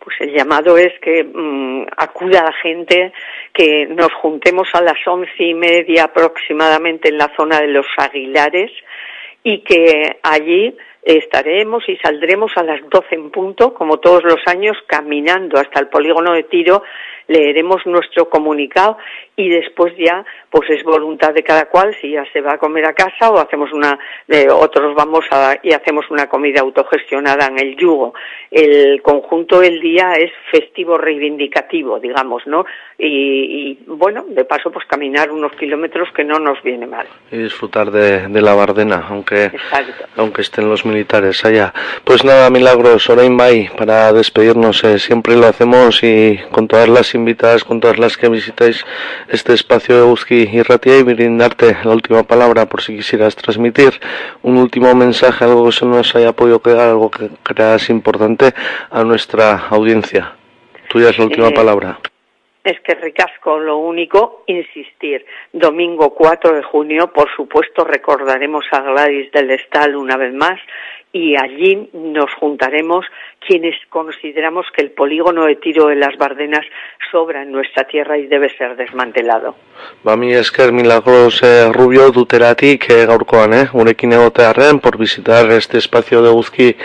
Pues el llamado es que mm, acuda la gente, que nos juntemos a las once y media aproximadamente en la zona de los Aguilares y que allí estaremos y saldremos a las 12 en punto, como todos los años, caminando hasta el polígono de tiro, leeremos nuestro comunicado y después ya, pues es voluntad de cada cual si ya se va a comer a casa o hacemos una, de otros vamos a, y hacemos una comida autogestionada en el yugo. El conjunto del día es festivo reivindicativo, digamos, ¿no? Y, y bueno, de paso, pues caminar unos kilómetros que no nos viene mal. Y disfrutar de, de la Bardena, aunque, Exacto. aunque estén los militares allá. Pues nada, Milagros, Orain Bay, para despedirnos, eh, siempre lo hacemos y con todas las invitadas, con todas las que visitáis este espacio de Euski y Ratia y brindarte la última palabra por si quisieras transmitir un último mensaje, algo que se nos haya podido quedar, algo que creas importante a nuestra audiencia. Tuya es la última Eh, palabra. Es que ricasco, lo único, insistir. Domingo 4 de junio, por supuesto, recordaremos a Gladys del Estal una vez más y allí nos juntaremos quienes consideramos que el polígono de tiro de las Bardenas sobra en nuestra tierra y debe ser desmantelado. Ba mi esker milagros eh, rubio duteratik eh, gaurkoan, eh, gurekin egotearren por visitar este espacio de Guzki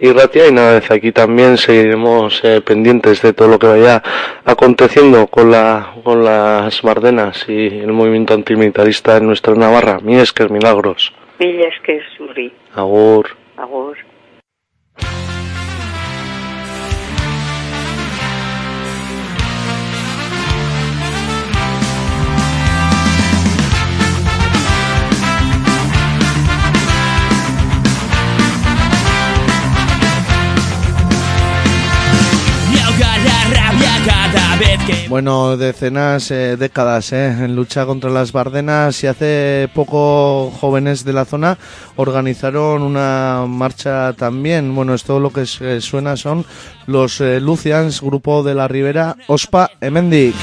y Ratia y nada, desde aquí también seguiremos eh, pendientes de todo lo que vaya aconteciendo con, la, con las Bardenas y el movimiento antimilitarista en nuestra Navarra. Mi esker milagros. Mila esker zurri. Agur. Agur. Bueno, decenas, eh, décadas eh, en lucha contra las Bardenas y hace poco jóvenes de la zona organizaron una marcha también. Bueno, esto lo que se- suena son los eh, Lucians, grupo de la Ribera, Ospa Emendik.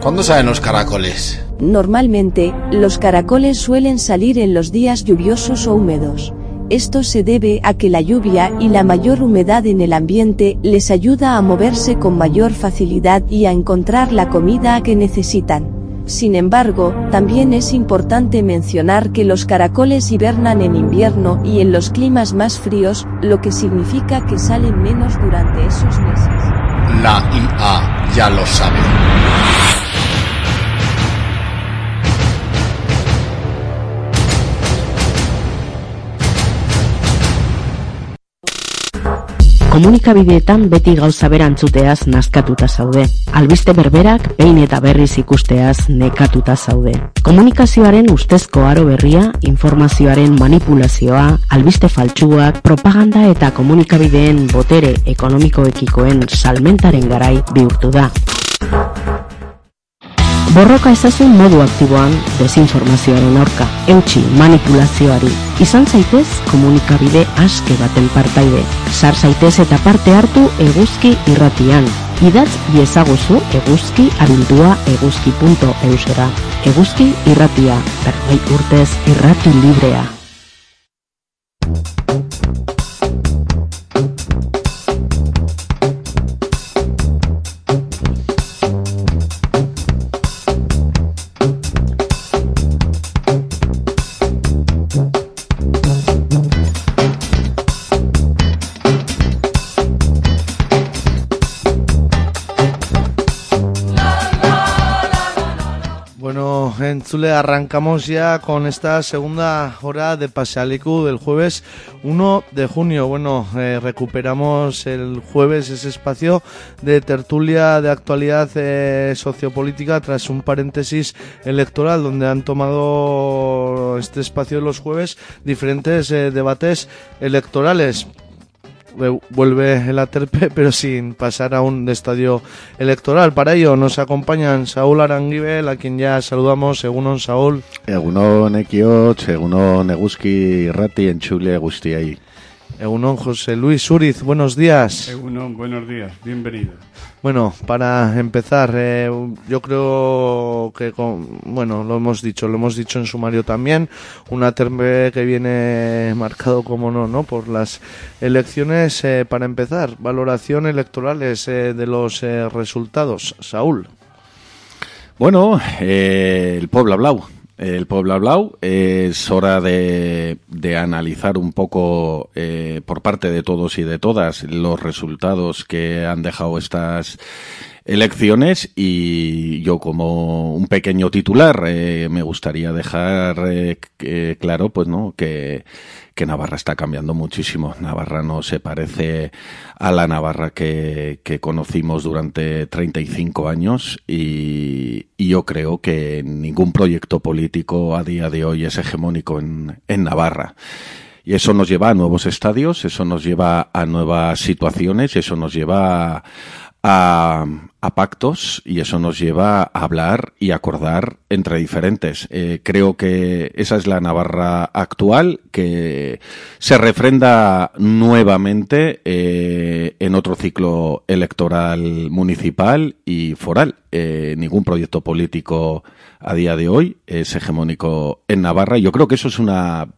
¿Cuándo salen los caracoles? Normalmente, los caracoles suelen salir en los días lluviosos o húmedos. Esto se debe a que la lluvia y la mayor humedad en el ambiente les ayuda a moverse con mayor facilidad y a encontrar la comida que necesitan. Sin embargo, también es importante mencionar que los caracoles hibernan en invierno y en los climas más fríos, lo que significa que salen menos durante esos meses. La IA ya lo sabe. Komunikabideetan beti gauza bera entzuteaz nazkatuta zaude. Albiste berberak behin eta berriz ikusteaz nekatuta zaude. Komunikazioaren ustezko aro berria, informazioaren manipulazioa, albiste faltsuak, propaganda eta komunikabideen botere ekonomikoekikoen salmentaren garai bihurtu da. Borroka ezazun modu aktiboan desinformazioaren aurka, eutxi manipulazioari. Izan zaitez komunikabide aske baten partaide. Sar zaitez eta parte hartu eguzki irratian. Idatz iezaguzu eguzki abildua eguzki.eusera. Eguzki irratia, berroi urtez irrati librea. Entzule, arrancamos ya con esta segunda hora de Pasealicu del jueves 1 de junio. Bueno, eh, recuperamos el jueves ese espacio de tertulia de actualidad eh, sociopolítica tras un paréntesis electoral donde han tomado este espacio los jueves diferentes eh, debates electorales vuelve el Aterpe, pero sin pasar a un estadio electoral. Para ello nos acompañan Saúl Aranguibel, a quien ya saludamos, según Saúl, Egunon ekiotz, egunon eguzki irrati entzule guztiai. Egunon José Luis Uriz, buenos días. Egunon, buenos días, bienvenido. Bueno, para empezar, eh, yo creo que, con- bueno, lo hemos dicho, lo hemos dicho en sumario también, un Aterpe que viene marcado, como no, ¿no? Por las elecciones, eh, para empezar, valoración electorales eh, de los eh, resultados. Saúl. Bueno, eh, el Puebla Blau. El Puebla Blau es hora de, de analizar un poco eh, por parte de todos y de todas los resultados que han dejado estas elecciones y yo como un pequeño titular eh, me gustaría dejar eh, que- claro pues no que, Navarra está cambiando muchísimo. Navarra no se parece a la Navarra que, que conocimos durante 35 años y, y yo creo que ningún proyecto político a día de hoy es hegemónico en, en Navarra. Y eso nos lleva a nuevos estadios, eso nos lleva a nuevas situaciones, eso nos lleva a, a pactos y eso nos lleva a hablar y acordar entre diferentes. Eh, creo que esa es la Navarra actual que se refrenda nuevamente eh, en otro ciclo electoral municipal y foral. Eh, ningún proyecto político a día de hoy es hegemónico en Navarra. y Yo creo que eso es una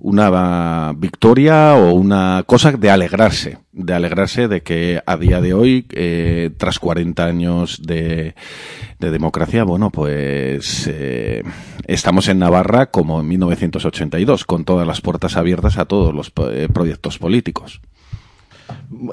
una victoria o una cosa de alegrarse, de alegrarse de que a día de hoy, eh, tras 40 años de, de democracia, bueno, pues eh, estamos en Navarra como en 1982, con todas las puertas abiertas a todos los eh, proyectos políticos.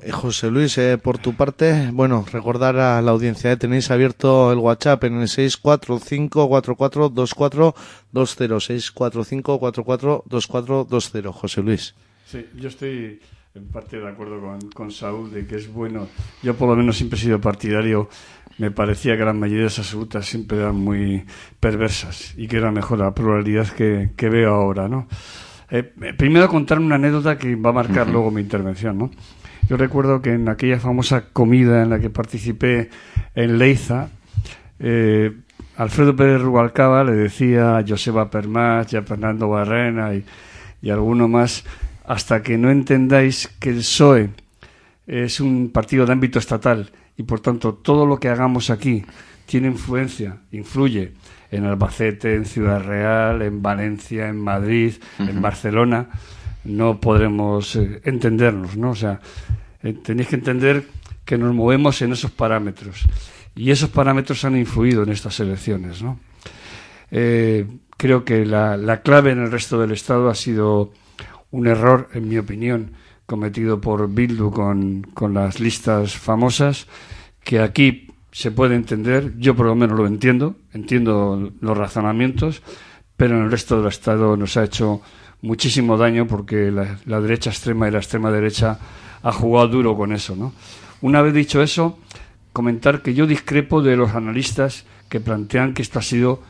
Eh, José Luis, eh, por tu parte, bueno, recordar a la audiencia, eh, tenéis abierto el WhatsApp en el 645442420, 645442420, José Luis. Sí, yo estoy en parte de acuerdo con, con Saúl de que es bueno. Yo por lo menos siempre he sido partidario. Me parecía que las mayorías absolutas siempre eran muy perversas y que era mejor la pluralidad que, que veo ahora, ¿no? Eh, primero contar una anécdota que va a marcar luego mi intervención, ¿no? Yo recuerdo que en aquella famosa comida en la que participé en Leiza, eh, Alfredo Pérez Rubalcaba le decía a Joseba Permás y a Fernando Barrena y, y alguno más, hasta que no entendáis que el PSOE es un partido de ámbito estatal y por tanto todo lo que hagamos aquí tiene influencia, influye en Albacete, en Ciudad Real, en Valencia, en Madrid, en Barcelona, no podremos eh, entendernos, ¿no? O sea, eh, tenéis que entender que nos movemos en esos parámetros y esos parámetros han influido en estas elecciones, ¿no? Eh, creo que la, la clave en el resto del Estado ha sido un error, en mi opinión, cometido por Bildu con, con las listas famosas, que aquí se puede entender, yo por lo menos lo entiendo, entiendo los razonamientos, pero en el resto del Estado nos ha hecho muchísimo daño porque la, la derecha extrema y la extrema derecha ha jugado duro con eso, ¿no? Una vez dicho eso, comentar que yo discrepo de los analistas que plantean que esto ha sido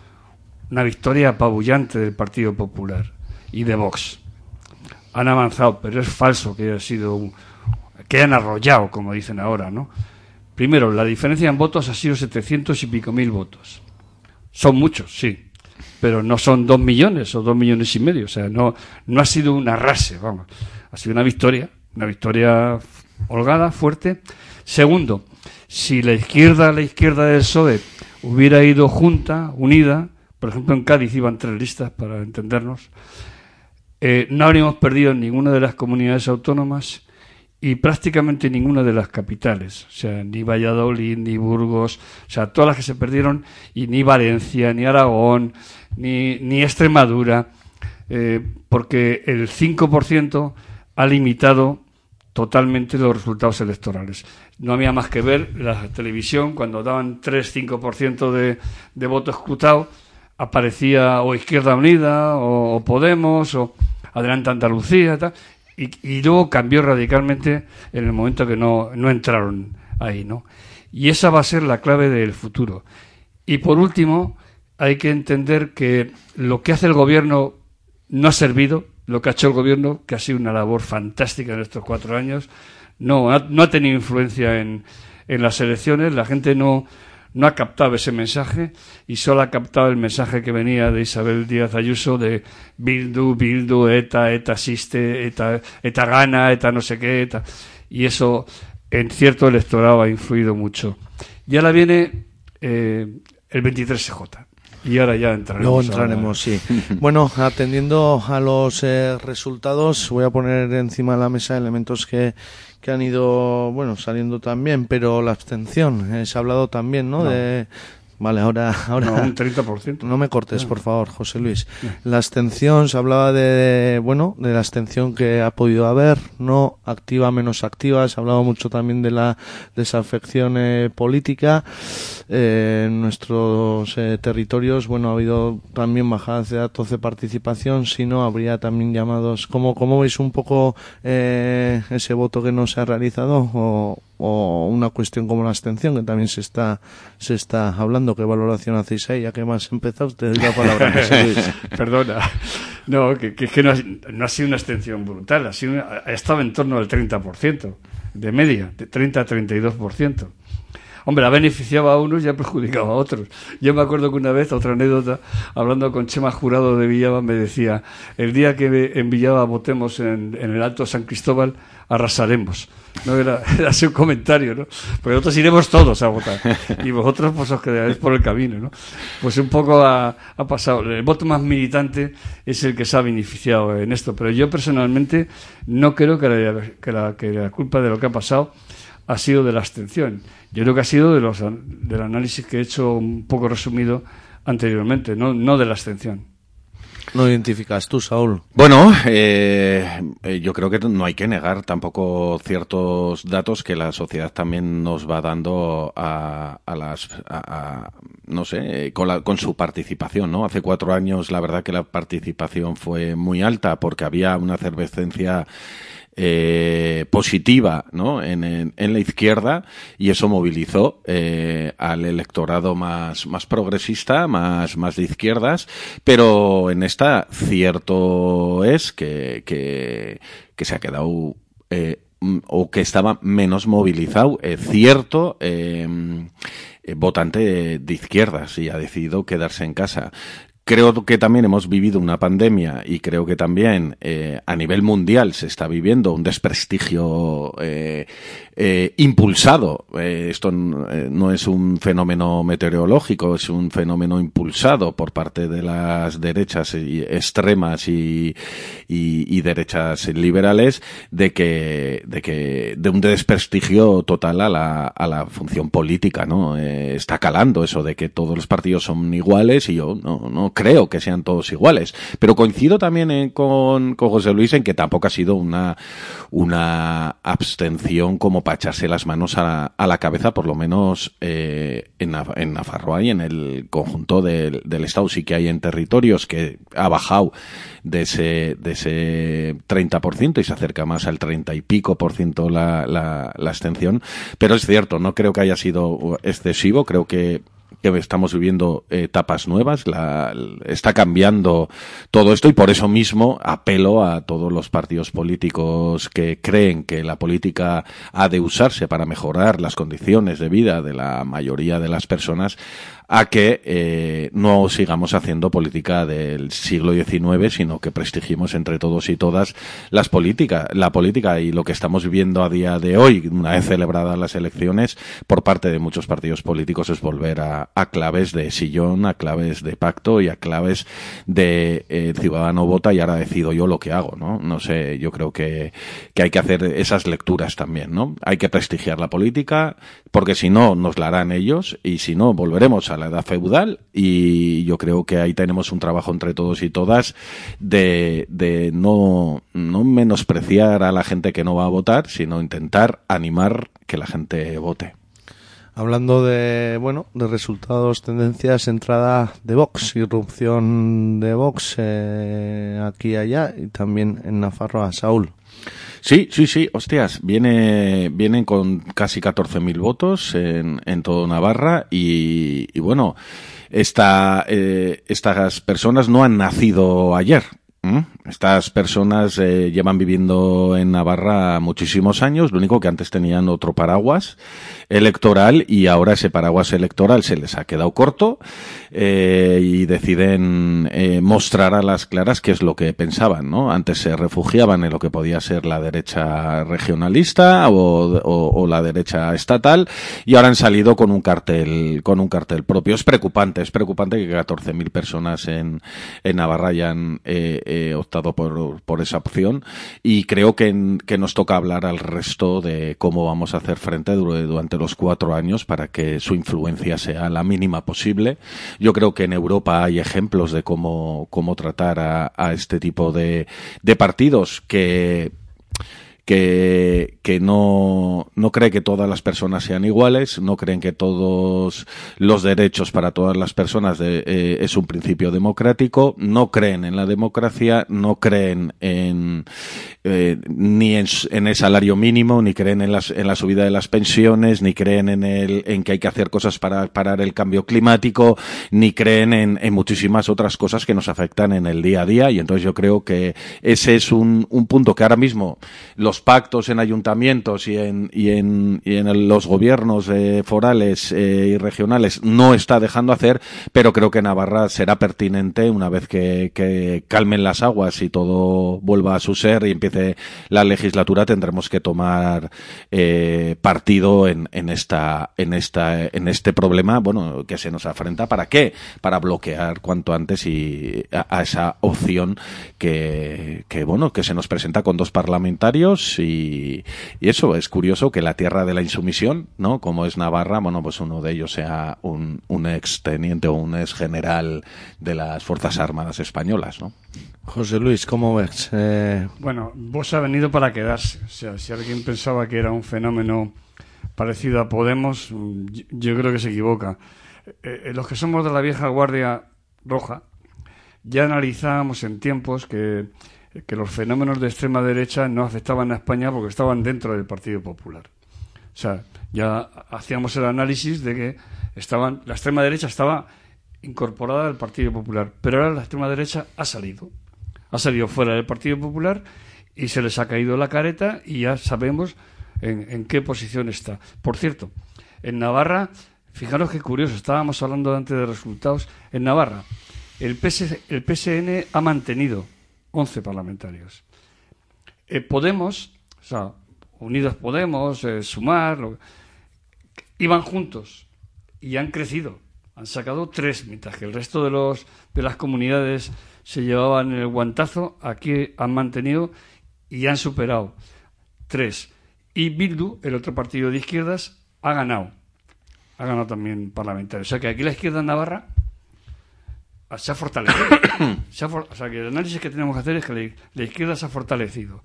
una victoria apabullante del Partido Popular y de Vox. Han avanzado, pero es falso que haya sido un, que hayan arrollado, como dicen ahora, ¿no? Primero, la diferencia en votos ha sido 700 y pico mil votos. Son muchos, sí, pero no son dos millones o dos millones y medio. O sea, no, no ha sido un arrase, vamos. Ha sido una victoria, una victoria holgada, fuerte. Segundo, si la izquierda, la izquierda del PSOE hubiera ido junta, unida, por ejemplo en Cádiz iban tres listas para entendernos, eh, no habríamos perdido ninguna de las comunidades autónomas y prácticamente ninguna de las capitales, o sea, ni Valladolid, ni Burgos, o sea, todas las que se perdieron, y ni Valencia, ni Aragón, ni, ni Extremadura, eh, porque el 5% ha limitado totalmente los resultados electorales. No había más que ver la televisión, cuando daban 3-5% de, de voto escrutado, aparecía o Izquierda Unida, o, o Podemos, o Adelante Andalucía, tal, y, y, luego cambió radicalmente en el momento que no, no entraron ahí, ¿no? Y esa va a ser la clave del futuro. Y por último, hay que entender que lo que hace el gobierno no ha servido, lo que ha hecho el gobierno, que ha sido una labor fantástica en estos cuatro años, no, no ha tenido influencia en, en las elecciones, la gente no, no ha captado ese mensaje y solo ha captado el mensaje que venía de Isabel Díaz Ayuso de Bildu, Bildu, ETA, ETA asiste, ETA, ETA gana, ETA no sé qué, ETA. Y eso en cierto electorado ha influido mucho. Y ahora viene eh, el 23CJ. Y ahora ya entraremos. Luego entraremos, sí. bueno, atendiendo a los eh, resultados, voy a poner encima de la mesa elementos que, que han ido, bueno, saliendo también, pero la abstención, eh, se ha hablado también, ¿no? No. De, vale, ahora, ahora. No, un 30%. No me cortes, por favor, José Luis. La abstención, se hablaba de, bueno, de la abstención que ha podido haber, no activa, menos activa. Se ha hablado mucho también de la desafección eh, política. Eh, en nuestros eh, territorios, bueno, ha habido también bajadas de datos de participación, si no, habría también llamados. ¿Cómo, cómo veis un poco eh, ese voto que no se ha realizado? O, o una cuestión como la abstención, que también se está, se está hablando. ¿Qué valoración hacéis ahí? Ya que más empezado, te doy la palabra. Perdona. No, que, que, que no, ha, no, ha, sido una extensión brutal, ha, sido una, ha estado en torno al 30% de media, de 30 a 32%. Hombre, ha beneficiado a unos y ha perjudicado a otros. Yo me acuerdo que una vez, otra anécdota, hablando con Chema Jurado de Villaba, me decía, el día que en Villaba votemos en, el Alto San Cristóbal, arrasaremos. No era, era comentario, ¿no? Porque nosotros iremos todos a votar. Y vosotros pues os quedaréis por el camino, ¿no? Pues un poco ha, pasado. El voto más militante es el que se ha beneficiado en esto. Pero yo personalmente no creo que la culpa de lo que ha pasado ha sido de la abstención. Yo creo que ha sido de los, del análisis que he hecho un poco resumido anteriormente, no, no de la abstención. no identificas tú, Saúl? Bueno, eh, eh, yo creo que no hay que negar tampoco ciertos datos que la sociedad también nos va dando a, a las, a- a- no sé, con, la- con su participación, ¿no? Hace cuatro años la verdad que la participación fue muy alta porque había una efervescencia eh, positiva ¿no? en, en- la izquierda y eso movilizó eh, al electorado más, más progresista, más, más de izquierdas, pero en esta cierto es que, que, se ha quedado eh, o que estaba menos movilizado, cierto votante de izquierdas y ha decidido quedarse en casa. Creo que también hemos vivido una pandemia y creo que también eh, a nivel mundial se está viviendo un desprestigio eh, eh, impulsado. Eh, esto eh, no es un fenómeno meteorológico, es un fenómeno impulsado por parte de las derechas extremas y, y- y derechas liberales de que, de que de un desprestigio total a la, a la función política, ¿no? Eh, está calando eso de que todos los partidos son iguales y yo no, no creo que sean todos iguales. Pero coincido también eh, con, José Luis en que tampoco ha sido una, una abstención como para echarse las manos a, a la cabeza, por lo menos eh, en, en Nafarroa y en el conjunto del, del Estado. Sí que hay en territorios que ha bajado de ese, de ese 30% y se acerca más al 30 y pico por ciento la, la, la abstención. Pero es cierto, no creo que haya sido excesivo, creo que que estamos viviendo etapas nuevas, la, está cambiando todo esto y por eso mismo apelo a todos los partidos políticos que creen que la política ha de usarse para mejorar las condiciones de vida de la mayoría de las personas a que eh, no sigamos haciendo política del siglo XIX, sino que prestigiemos entre todos y todas las políticas, la política y lo que estamos viviendo a día de hoy, una vez celebradas las elecciones, por parte de muchos partidos políticos es volver a, a claves de sillón, a claves de pacto y a claves de eh, ciudadano vota y ahora decido yo lo que hago, ¿no? No sé, yo creo que, que hay que hacer esas lecturas también, ¿no? Hay que prestigiar la política, porque si no, nos la harán ellos y si no, volveremos a la edad feudal y yo creo que ahí tenemos un trabajo entre todos y todas de, de no, no menospreciar a la gente que no va a votar, sino intentar animar que la gente vote. Hablando de, bueno, de resultados, tendencias, entrada de Vox, irrupción de Vox eh, aquí y allá y también en Nafarroa, Saúl. Sí, sí, sí, hostias, viene, vienen con casi 14.000 votos en, en todo Navarra y, bueno, esta, eh, estas personas no han nacido ayer. Estas personas eh, llevan viviendo en Navarra muchísimos años, lo único que antes tenían otro paraguas electoral y ahora ese paraguas electoral se les ha quedado corto eh, y deciden eh, mostrar a las claras qué es lo que pensaban, ¿no? Antes se refugiaban en lo que podía ser la derecha regionalista o, o- la derecha estatal y ahora han salido con un cartel con un cartel propio. Es preocupante, es preocupante que 14.000 personas en, en Navarra hayan eh, eh, optado por, por esa opción y creo que, que nos toca hablar al resto de cómo vamos a hacer frente dur- los cuatro años para que su influencia sea la mínima posible. Yo creo que en Europa hay ejemplos de cómo, cómo tratar a, este tipo de partidos que que, no, no cree que todas las personas sean iguales, no creen que todos los derechos para todas las personas eh, es un principio democrático, no creen en la democracia, no creen en, eh, ni en, el salario mínimo, ni creen en, las, en la subida de las pensiones, ni creen en, el, en que hay que hacer cosas para parar el cambio climático, ni creen en, muchísimas otras cosas que nos afectan en el día a día. Y entonces yo creo que ese es un punto que ahora mismo los pactos en ayuntamientos y en, y en, y en los gobiernos eh, forales eh, y regionales no está dejando hacer, pero creo que Navarra será pertinente una vez que, que calmen las aguas y todo vuelva a su ser y empiece la legislatura, tendremos que tomar eh, partido en, en esta, en esta, en este problema, bueno, que se nos afrenta. ¿Para qué? Para bloquear cuanto antes y a, a esa opción que, que bueno, que se nos presenta con dos parlamentarios y, y eso es curioso que la tierra de la insumisión, ¿no? Como es Navarra, bueno, pues uno de ellos sea un, un ex teniente o un ex general de las Fuerzas Armadas españolas, ¿no? José Luis, ¿cómo ves? Eh, Bueno, vos ha venido para quedarse. O sea, si alguien pensaba que era un fenómeno parecido a Podemos, yo, yo creo que se equivoca. Eh, eh, los que somos de la vieja guardia roja, ya analizábamos en tiempos que, que los fenómenos de extrema derecha no afectaban a España porque estaban dentro del Partido Popular. O sea, ya hacíamos el análisis de que estaban, la extrema derecha estaba incorporada al Partido Popular, pero ahora la extrema derecha ha salido. Ha salido fuera del Partido Popular y se les ha caído la careta y ya sabemos en, en qué posición está. Por cierto, en Navarra, fijaros qué curioso, estábamos hablando antes de resultados. En Navarra, el, PS el PSN ha mantenido 11 parlamentarios. Eh, Podemos, o sea, Unidos Podemos, eh, Sumar, lo- iban juntos y han crecido. Han sacado tres, mientras que el resto de, los, de las comunidades se llevaban el guantazo. Aquí han mantenido y han superado tres. Y Bildu, el otro partido de izquierdas, ha ganado. Ha ganado también parlamentario. O sea que aquí la izquierda Navarra se ha fortalecido. Se ha for- o sea que el análisis que tenemos que hacer es que la, la izquierda se ha fortalecido.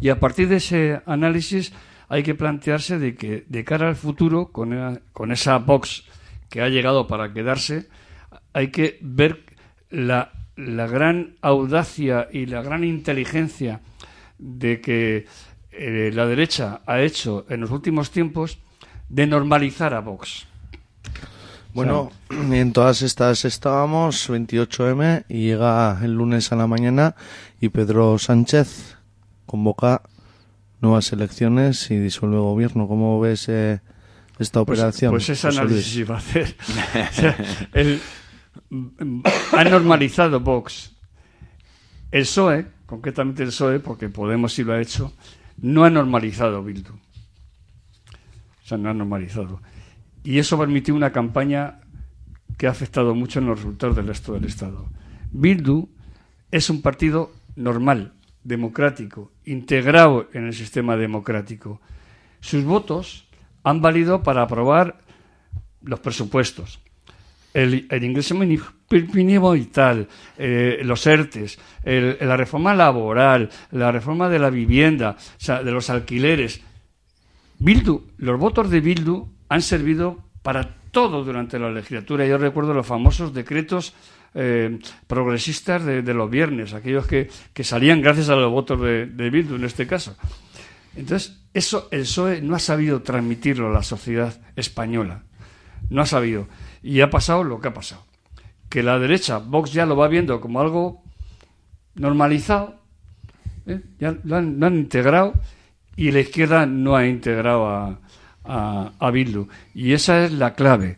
Y a partir de ese análisis hay que plantearse de que de cara al futuro, con, con esa box que ha llegado para quedarse, hay que ver la, la gran audacia y la gran inteligencia de que eh, la derecha ha hecho en los últimos tiempos de normalizar a Vox. Bueno, en todas estas estábamos, 28M, y llega el lunes a la mañana y Pedro Sánchez convoca nuevas elecciones y disuelve gobierno. ¿Cómo ves eh, esta Pues, operación? pues ese José análisis iba a hacer. O sea, el- mm, ha normalizado Vox. El PSOE, concretamente el PSOE, porque Podemos sí lo ha hecho, no ha normalizado Bildu. O sea, no ha normalizado. Y eso permitió una campaña que ha afectado mucho en los resultados del resto del Estado. Bildu es un partido normal, democrático, integrado en el sistema democrático. Sus votos han valido para aprobar los presupuestos, el, el ingreso mínimo vital, eh, los ERTES, el- la reforma laboral, la reforma de la vivienda, o sea, de los alquileres. Bildu, los votos de Bildu han servido para todo durante la legislatura. Yo recuerdo los famosos decretos eh, progresistas de, los viernes, aquellos que, que salían gracias a los votos de, de Bildu en este caso. Entonces, eso el PSOE no ha sabido transmitirlo a la sociedad española. No ha sabido. Y ha pasado lo que ha pasado. Que la derecha, Vox ya lo va viendo como algo normalizado, ¿eh? ya lo han, lo han integrado, y la izquierda no ha integrado a, a, a Bildu. Y esa es la clave.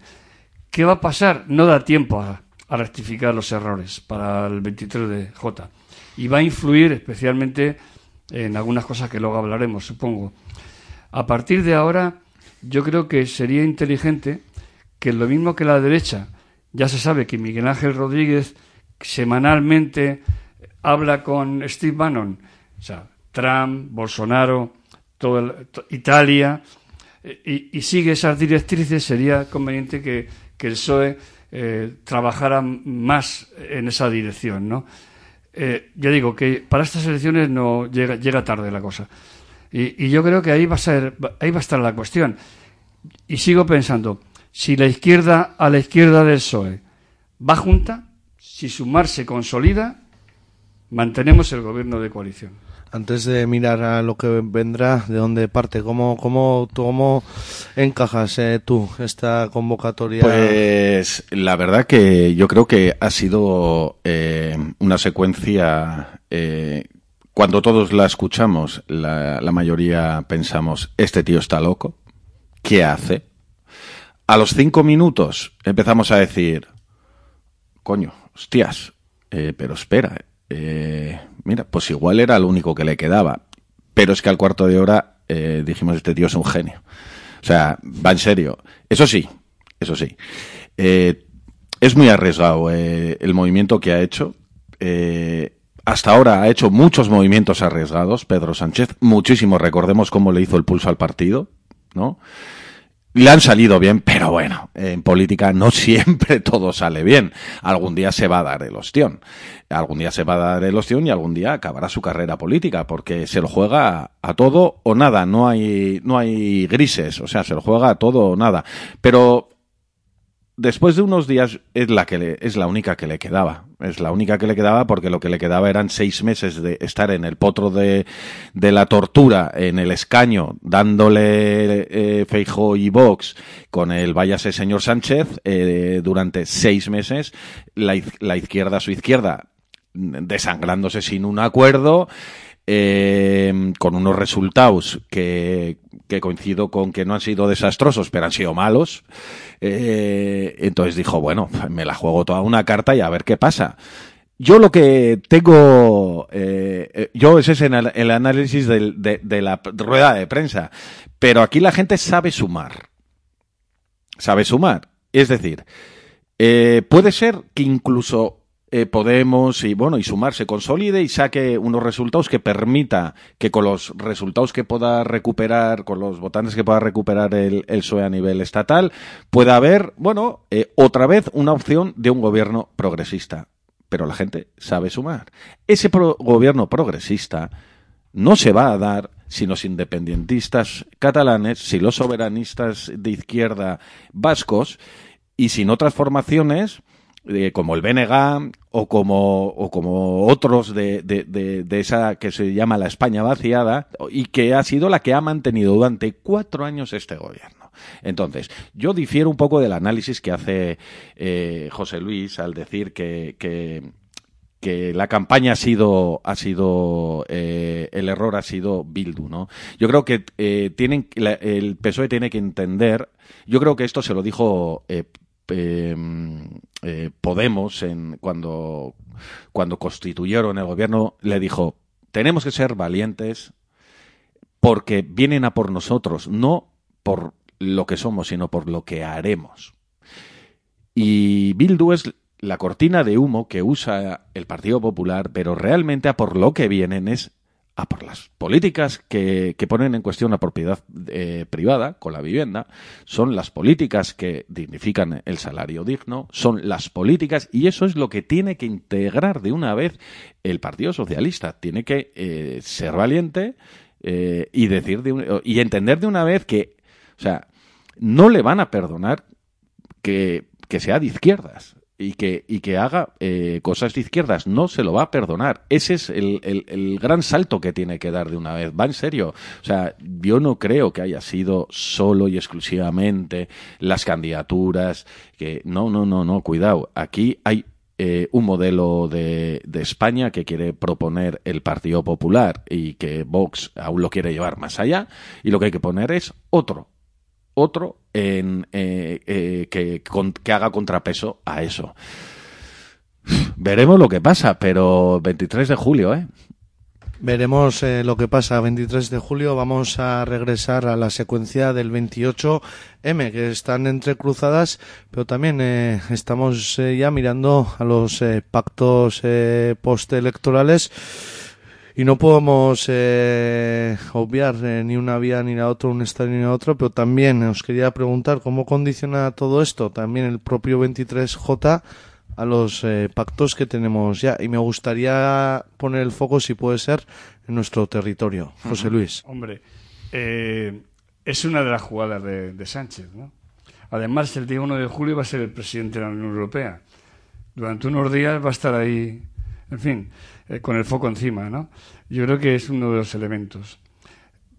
¿Qué va a pasar? No da tiempo a, rectificar los errores para el 23 de J. Y va a influir especialmente en algunas cosas que luego hablaremos, supongo. A partir de ahora, yo creo que sería inteligente que lo mismo que la derecha, ya se sabe que Miguel Ángel Rodríguez semanalmente habla con Steve Bannon, o sea, Trump, Bolsonaro, todo el- to- Italia, y, y sigue esas directrices, sería conveniente que, el PSOE eh, trabajara más en esa dirección, ¿no? Eh, ya digo que para estas elecciones no llega, llega tarde la cosa. Y, y yo creo que ahí va a ser, ahí va a estar la cuestión. Y sigo pensando, si la izquierda a la izquierda del PSOE va junta, si sumar se consolida, mantenemos el gobierno de coalición. Antes de mirar a lo que vendrá, ¿de dónde parte? ¿Cómo, cómo, cómo encajas eh, tú esta convocatoria? Pues la verdad que yo creo que ha sido eh, una secuencia. eh, cuando todos la escuchamos, la, la mayoría pensamos: este tío está loco. ¿Qué hace? A los cinco minutos empezamos a decir: coño, hostias, pero espera, eh, mira, pues igual era lo único que le quedaba. Pero es que al cuarto de hora eh, dijimos: este tío es un genio. O sea, va en serio. Eso sí, eso sí. Eh, es muy arriesgado eh, el movimiento que ha hecho. Hasta ahora ha hecho muchos movimientos arriesgados, Pedro Sánchez, muchísimo, recordemos cómo le hizo el pulso al partido, ¿no? Le han salido bien, pero bueno, en política no siempre todo sale bien. Algún día se va a dar el ostión. Algún día se va a dar el ostión y algún día acabará su carrera política, porque se lo juega a todo o nada, no hay, no hay grises, o sea, se lo juega a todo o nada. Pero después de unos días es la que le, es la única que le quedaba. Es la única que le quedaba porque lo que le quedaba eran seis meses de estar en el potro de, de la tortura, en el escaño, dándole eh, Feijo y Vox con el váyase señor Sánchez eh, durante seis meses, la, la izquierda, su izquierda, desangrándose sin un acuerdo, eh, con unos resultados que, que coincido con que no han sido desastrosos, pero han sido malos. Eh, entonces dijo, bueno, me la juego toda una carta y a ver qué pasa. Yo lo que tengo, eh, yo ese es en el, análisis de, la rueda de prensa, pero aquí la gente sabe sumar, sabe sumar. Es decir, puede ser que incluso eh, Podemos y bueno y Sumar se consolide y saque unos resultados que permita que con los resultados que pueda recuperar, con los votantes que pueda recuperar el, el PSOE a nivel estatal, pueda haber, bueno, eh, otra vez una opción de un gobierno progresista. Pero la gente sabe sumar. Ese gobierno progresista no se va a dar si los independentistas catalanes, si los soberanistas de izquierda vascos y sin otras formaciones eh, como el BNG o como, otros de, esa que se llama la España vaciada y que ha sido la que ha mantenido durante cuatro años este gobierno. Entonces, yo difiero un poco del análisis que hace eh, José Luis al decir que, que, que la campaña ha sido ha sido eh, el error ha sido Bildu no yo creo que eh, tienen el PSOE tiene que entender yo creo que esto se lo dijo eh, eh, eh, Podemos cuando cuando constituyeron el gobierno le dijo tenemos que ser valientes porque vienen a por nosotros no por lo que somos sino por lo que haremos y Bildu es la cortina de humo que usa el Partido Popular, pero realmente a por lo que vienen es a por las políticas que, que ponen en cuestión la propiedad eh, privada con la vivienda, son las políticas que dignifican el salario digno, son las políticas, y eso es lo que tiene que integrar de una vez el Partido Socialista. Tiene que eh, ser valiente eh, y decir de un- y entender de una vez que, o sea, no le van a perdonar que, que sea de izquierdas y que, y que haga eh, cosas de izquierdas. No se lo va a perdonar. Ese es el, el- el gran salto que tiene que dar de una vez. Va en serio. O sea, yo no creo que haya sido solo y exclusivamente las candidaturas. Que no, no, no, no. Cuidado. Aquí hay eh, un modelo de, de España que quiere proponer el Partido Popular y que Vox aún lo quiere llevar más allá. Y lo que hay que poner es otro otro en, eh, eh, que, con- que haga contrapeso a eso. Veremos lo que pasa, pero 23 de julio, ¿eh? Veremos eh, lo que pasa 23 de julio. Vamos a regresar a la secuencia del 28M, que están entrecruzadas, pero también eh, estamos eh, ya mirando a los eh, pactos eh, postelectorales y no podemos eh, obviar eh, ni una vía ni la otra, un estado ni la otra, pero también os quería preguntar cómo condiciona todo esto, también el propio 23J a los eh, pactos que tenemos ya. Y me gustaría poner el foco, si puede ser, en nuestro territorio. José Luis. Hombre, eh, es una de las jugadas de, de Sánchez, ¿no? Además, el día 1 de julio va a ser el presidente de la Unión Europea. Durante unos días va a estar ahí, en fin, eh, con el foco encima, ¿no? Yo creo que es uno de los elementos.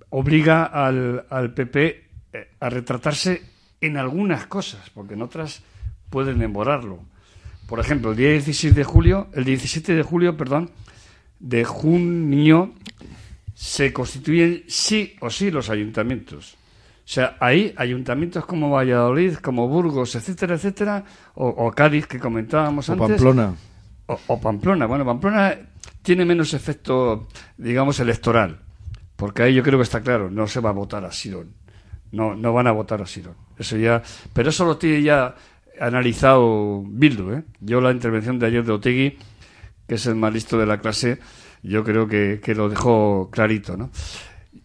Obliga al, al PP eh, a retratarse en algunas cosas, porque en otras pueden demorarlo. Por ejemplo, el día 16 de julio, el 17 de julio, perdón, de junio se constituyen sí o sí los ayuntamientos. O sea, ahí ayuntamientos como Valladolid, como Burgos, etcétera, etcétera, o, o Cádiz que comentábamos O antes. Pamplona. O, o Pamplona. Bueno, Pamplona tiene menos efecto, digamos, electoral. Porque ahí yo creo que está claro, no se va a votar a Sirón. No, no van a votar a Sirón. Eso ya, pero eso lo tiene ya analizado Bildu. ¿eh? Yo la intervención de ayer de Otegui que es el más listo de la clase, yo creo que, que lo dejó clarito, ¿no?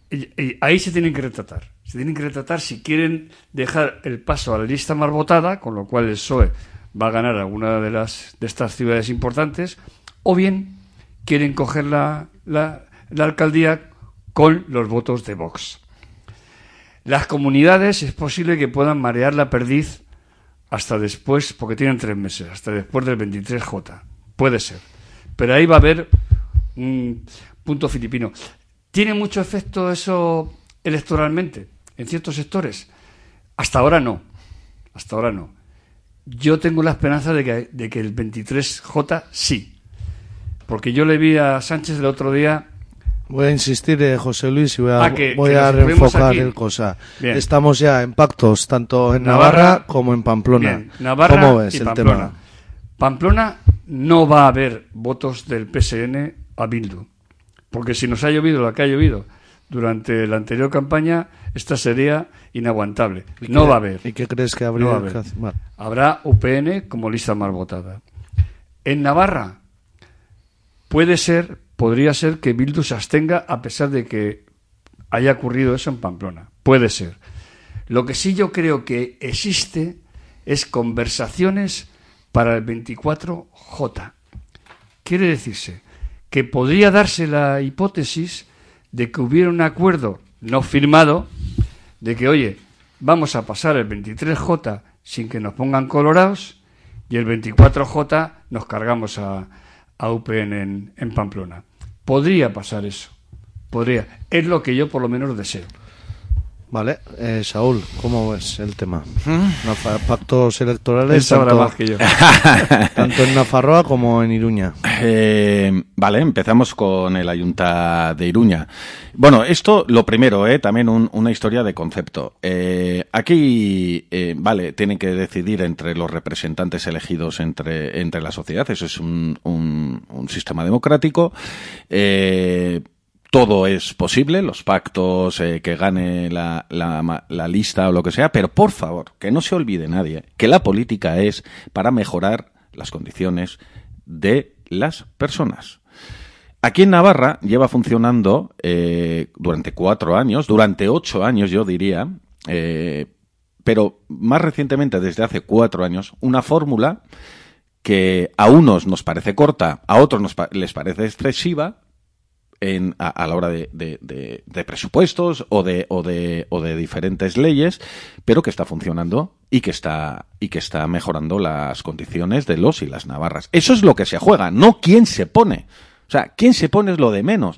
Y, y ahí se tienen que retratar. Se tienen que retratar si quieren dejar el paso a la lista más votada, con lo cual el PSOE va a ganar alguna de las de estas ciudades importantes, o bien quieren coger la, la, la alcaldía con los votos de Vox. Las comunidades es posible que puedan marear la perdiz hasta después, porque tienen tres meses, hasta después del 23J. Puede ser. Pero ahí va a haber un punto filipino. ¿Tiene mucho efecto eso electoralmente en ciertos sectores? Hasta ahora no. Hasta ahora no. Yo tengo la esperanza de que, de que el 23J sí. Porque yo le vi a Sánchez el otro día Voy a insistir, eh, José Luis, y voy a, Ah, que- voy que a reenfocar el cosa. Bien. Estamos ya en pactos, tanto en Navarra, Navarra- como en Pamplona. Bien, Navarra ¿Cómo ves y el Pamplona. tema? Pamplona no va a haber votos del PSN a Bildu. Porque si nos ha llovido lo que ha llovido durante la anterior campaña, esta sería inaguantable. ¿Y No qué- va a haber. ¿Y qué crees que habría No va a haber. Habrá UPN como lista más votada. En Navarra puede ser, podría ser que Bildu se abstenga a pesar de que haya ocurrido eso en Pamplona. Puede ser. Lo que sí yo creo que existe es conversaciones para el 24J. Quiere decirse que podría darse la hipótesis de que hubiera un acuerdo no firmado de que, oye, vamos a pasar el 23J sin que nos pongan colorados y el 24J nos cargamos a, a UPN en, en Pamplona. Podría pasar eso. Podría. Es lo que yo por lo menos deseo. Vale, eh, Saúl, ¿cómo ves el tema? Nafa- Pactos electorales, Él sabrá tanto, más que yo. tanto en Nafarroa como en Iruña. Eh, vale, empezamos con el Ayunta de Iruña. Bueno, esto lo primero, eh, también un- una historia de concepto. Eh, aquí, eh, vale, tienen que decidir entre los representantes elegidos entre, entre la sociedad. Eso es un, un- un sistema democrático. Eh, todo es posible, los pactos, eh, que gane la, la, lista o lo que sea, pero por favor, que no se olvide nadie que la política es para mejorar las condiciones de las personas. Aquí en Navarra lleva funcionando eh, durante cuatro años, durante ocho años yo diría, eh, pero más recientemente desde hace cuatro años, una fórmula que a unos nos parece corta, a otros nos les parece excesiva, en, a, la hora de, de- de- de presupuestos o de, o, de, o de diferentes leyes, pero que está funcionando y que está, y que está mejorando las condiciones de los y las navarras. Eso es lo que se juega, no quién se pone. O sea, quién se pone es lo de menos.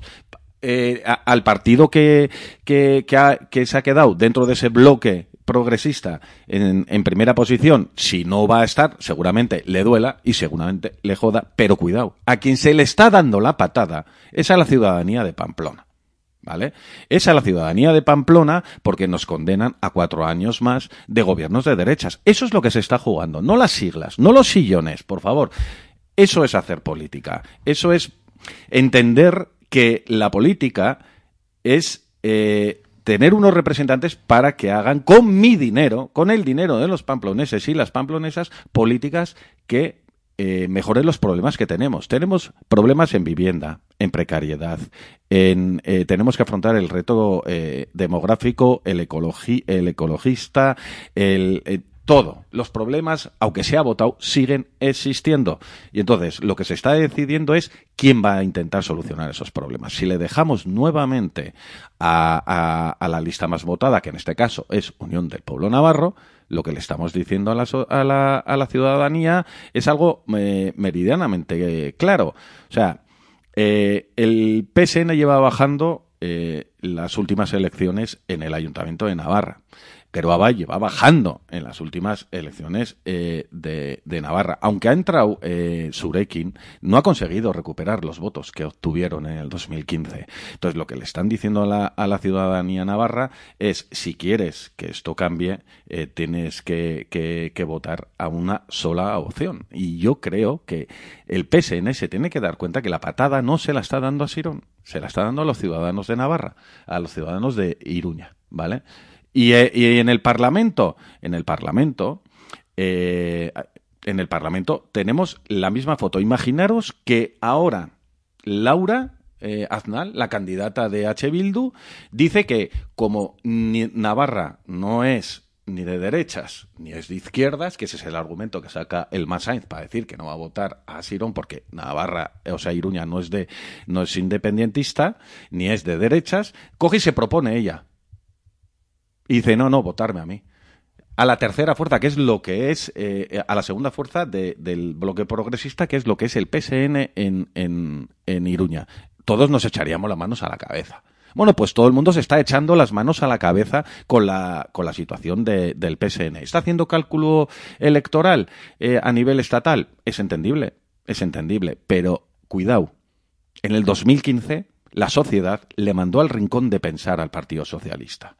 Eh, al partido que, que, que, ha- que se ha quedado dentro de ese bloque progresista en, primera posición, si no va a estar, seguramente le duela y seguramente le joda, pero cuidado, a quien se le está dando la patada es a la ciudadanía de Pamplona. ¿Vale? Es a la ciudadanía de Pamplona porque nos condenan a cuatro años más de gobiernos de derechas. Eso es lo que se está jugando, no las siglas, no los sillones, por favor. Eso es hacer política. Eso es entender que la política es eh, tener unos representantes para que hagan con mi dinero, con el dinero de los pamploneses y las pamplonesas, políticas que eh, mejoren los problemas que tenemos. Tenemos problemas en vivienda, en precariedad, en, eh, tenemos que afrontar el reto eh, demográfico, el, ecologi- el ecologista, el, eh, todo. Los problemas, aunque se ha votado, siguen existiendo. Y entonces lo que se está decidiendo es quién va a intentar solucionar esos problemas. Si le dejamos nuevamente a, la lista más votada, que en este caso es Unión del Pueblo Navarro, lo que le estamos diciendo a la, a la, a la ciudadanía es algo eh, meridianamente eh, claro. O sea, eh, el PSN lleva bajando eh, las últimas elecciones en el Ayuntamiento de Navarra. Pero ABA lleva bajando en las últimas elecciones eh, de, de Navarra. Aunque ha entrado eh, Surekin, no ha conseguido recuperar los votos que obtuvieron en el 2015. Entonces, lo que le están diciendo a la, a la ciudadanía navarra es, si quieres que esto cambie, eh, tienes que, que- que votar a una sola opción. Y yo creo que el PSN se tiene que dar cuenta que la patada no se la está dando a Sirón, se la está dando a los ciudadanos de Navarra, a los ciudadanos de Iruña, ¿vale? Y, eh, y en el Parlamento, en el Parlamento, eh, en el Parlamento, tenemos la misma foto. Imaginaros que ahora Laura eh, Aznal, la candidata de H. Bildu, dice que como Navarra no es ni de derechas ni es de izquierdas, que ese es el argumento que saca el Sainz para decir que no va a votar a Sirón porque Navarra, o sea, Iruña no es de no es independentista ni es de derechas, coge y se propone ella. Y dice, "No, no, votarme a mí." a la tercera fuerza, que es lo que es, eh, a la segunda fuerza de- del bloque progresista, que es lo que es el PSN en, en, en Iruña. Todos nos echaríamos las manos a la cabeza. Bueno, pues todo el mundo se está echando las manos a la cabeza con la, con la situación de- del PSN. ¿Está haciendo cálculo electoral eh, a nivel estatal? Es entendible, es entendible, pero cuidado, en el 2015 la sociedad le mandó al rincón de pensar al Partido Socialista.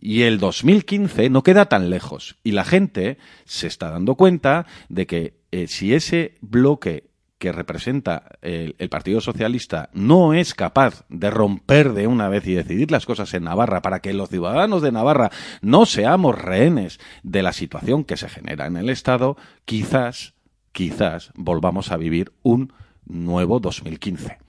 Y el 2015 no queda tan lejos. Y la gente se está dando cuenta de que eh, si ese bloque que representa el, el Partido Socialista no es capaz de romper de una vez y decidir las cosas en Navarra para que los ciudadanos de Navarra no seamos rehenes de la situación que se genera en el Estado, quizás, quizás volvamos a vivir un nuevo 2015.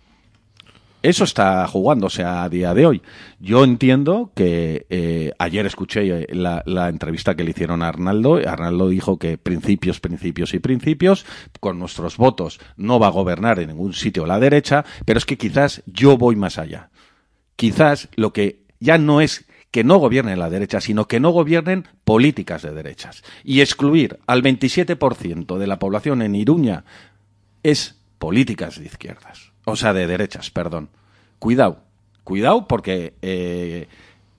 Eso está jugándose a día de hoy. Yo entiendo que eh, ayer escuché eh, la, la entrevista que le hicieron a Arnaldo. Arnaldo dijo que principios, principios y principios, con nuestros votos no va a gobernar en ningún sitio la derecha, pero es que quizás yo voy más allá. Quizás lo que ya no es que no gobierne la derecha, sino que no gobiernen políticas de derechas. Y excluir al 27% de la población en Iruña es políticas de izquierdas. O sea, de derechas, perdón. Cuidado, cuidado porque eh,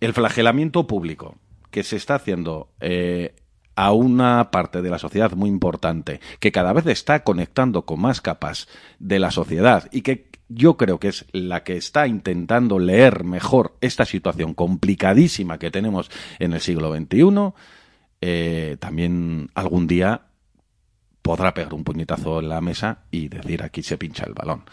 el flagelamiento público que se está haciendo eh, a una parte de la sociedad muy importante, que cada vez está conectando con más capas de la sociedad y que yo creo que es la que está intentando leer mejor esta situación complicadísima que tenemos en el siglo XXI, eh, también algún día podrá pegar un puñetazo en la mesa y decir aquí se pincha el balón.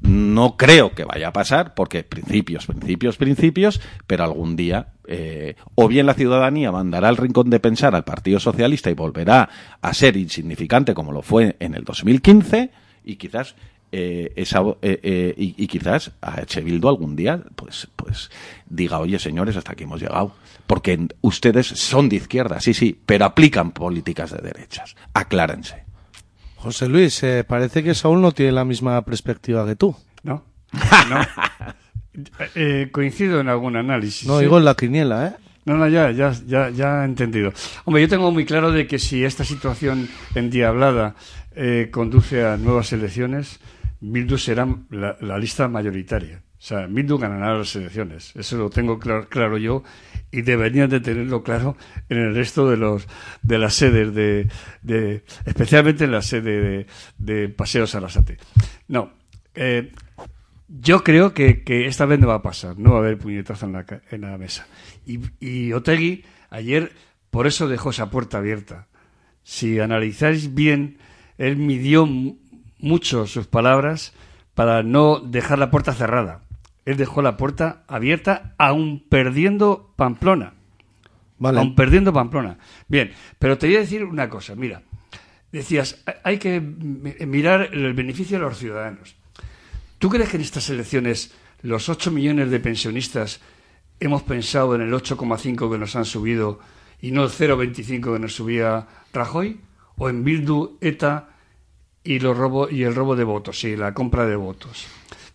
No creo que vaya a pasar porque principios, principios, principios, pero algún día eh, o bien la ciudadanía mandará al rincón de pensar al Partido Socialista y volverá a ser insignificante como lo fue en el 2015 y quizás eh, esa, eh, eh, y, quizás a. Bildu algún día pues pues diga oye señores hasta aquí hemos llegado porque ustedes son de izquierda sí sí pero aplican políticas de derechas aclárense José Luis, eh, parece que Saúl no tiene la misma perspectiva que tú. No, no. Eh, coincido en algún análisis. No, digo en la quiniela, ¿eh? No, no, ya, ya, ya, ya he entendido. Hombre, yo tengo muy claro de que si esta situación endiablada eh, conduce a nuevas elecciones, Bildu será la, la lista mayoritaria. O sea, Bildu ganará las elecciones. Eso lo tengo claro, claro yo y deberían de tenerlo claro en el resto de los de las sedes de, especialmente en la sede de, de Paseos Arrasate. No, eh, yo creo que, esta vez no va a pasar, no va a haber puñetazo en la, en la mesa. Y, y Otegui ayer por eso dejó esa puerta abierta. Si analizáis bien, él midió mu- mucho sus palabras para no dejar la puerta cerrada. Él dejó la puerta abierta aún perdiendo Pamplona. Vale. Aún perdiendo Pamplona. Bien, pero te voy a decir una cosa, mira. Decías, hay que mi- mirar el beneficio de los ciudadanos. ¿Tú crees que en estas elecciones los 8 millones de pensionistas hemos pensado en el 8,5 que nos han subido y no el 0,25 que nos subía Rajoy? ¿O en Bildu, ETA y, los robo, y el robo de votos, sí, la compra de votos?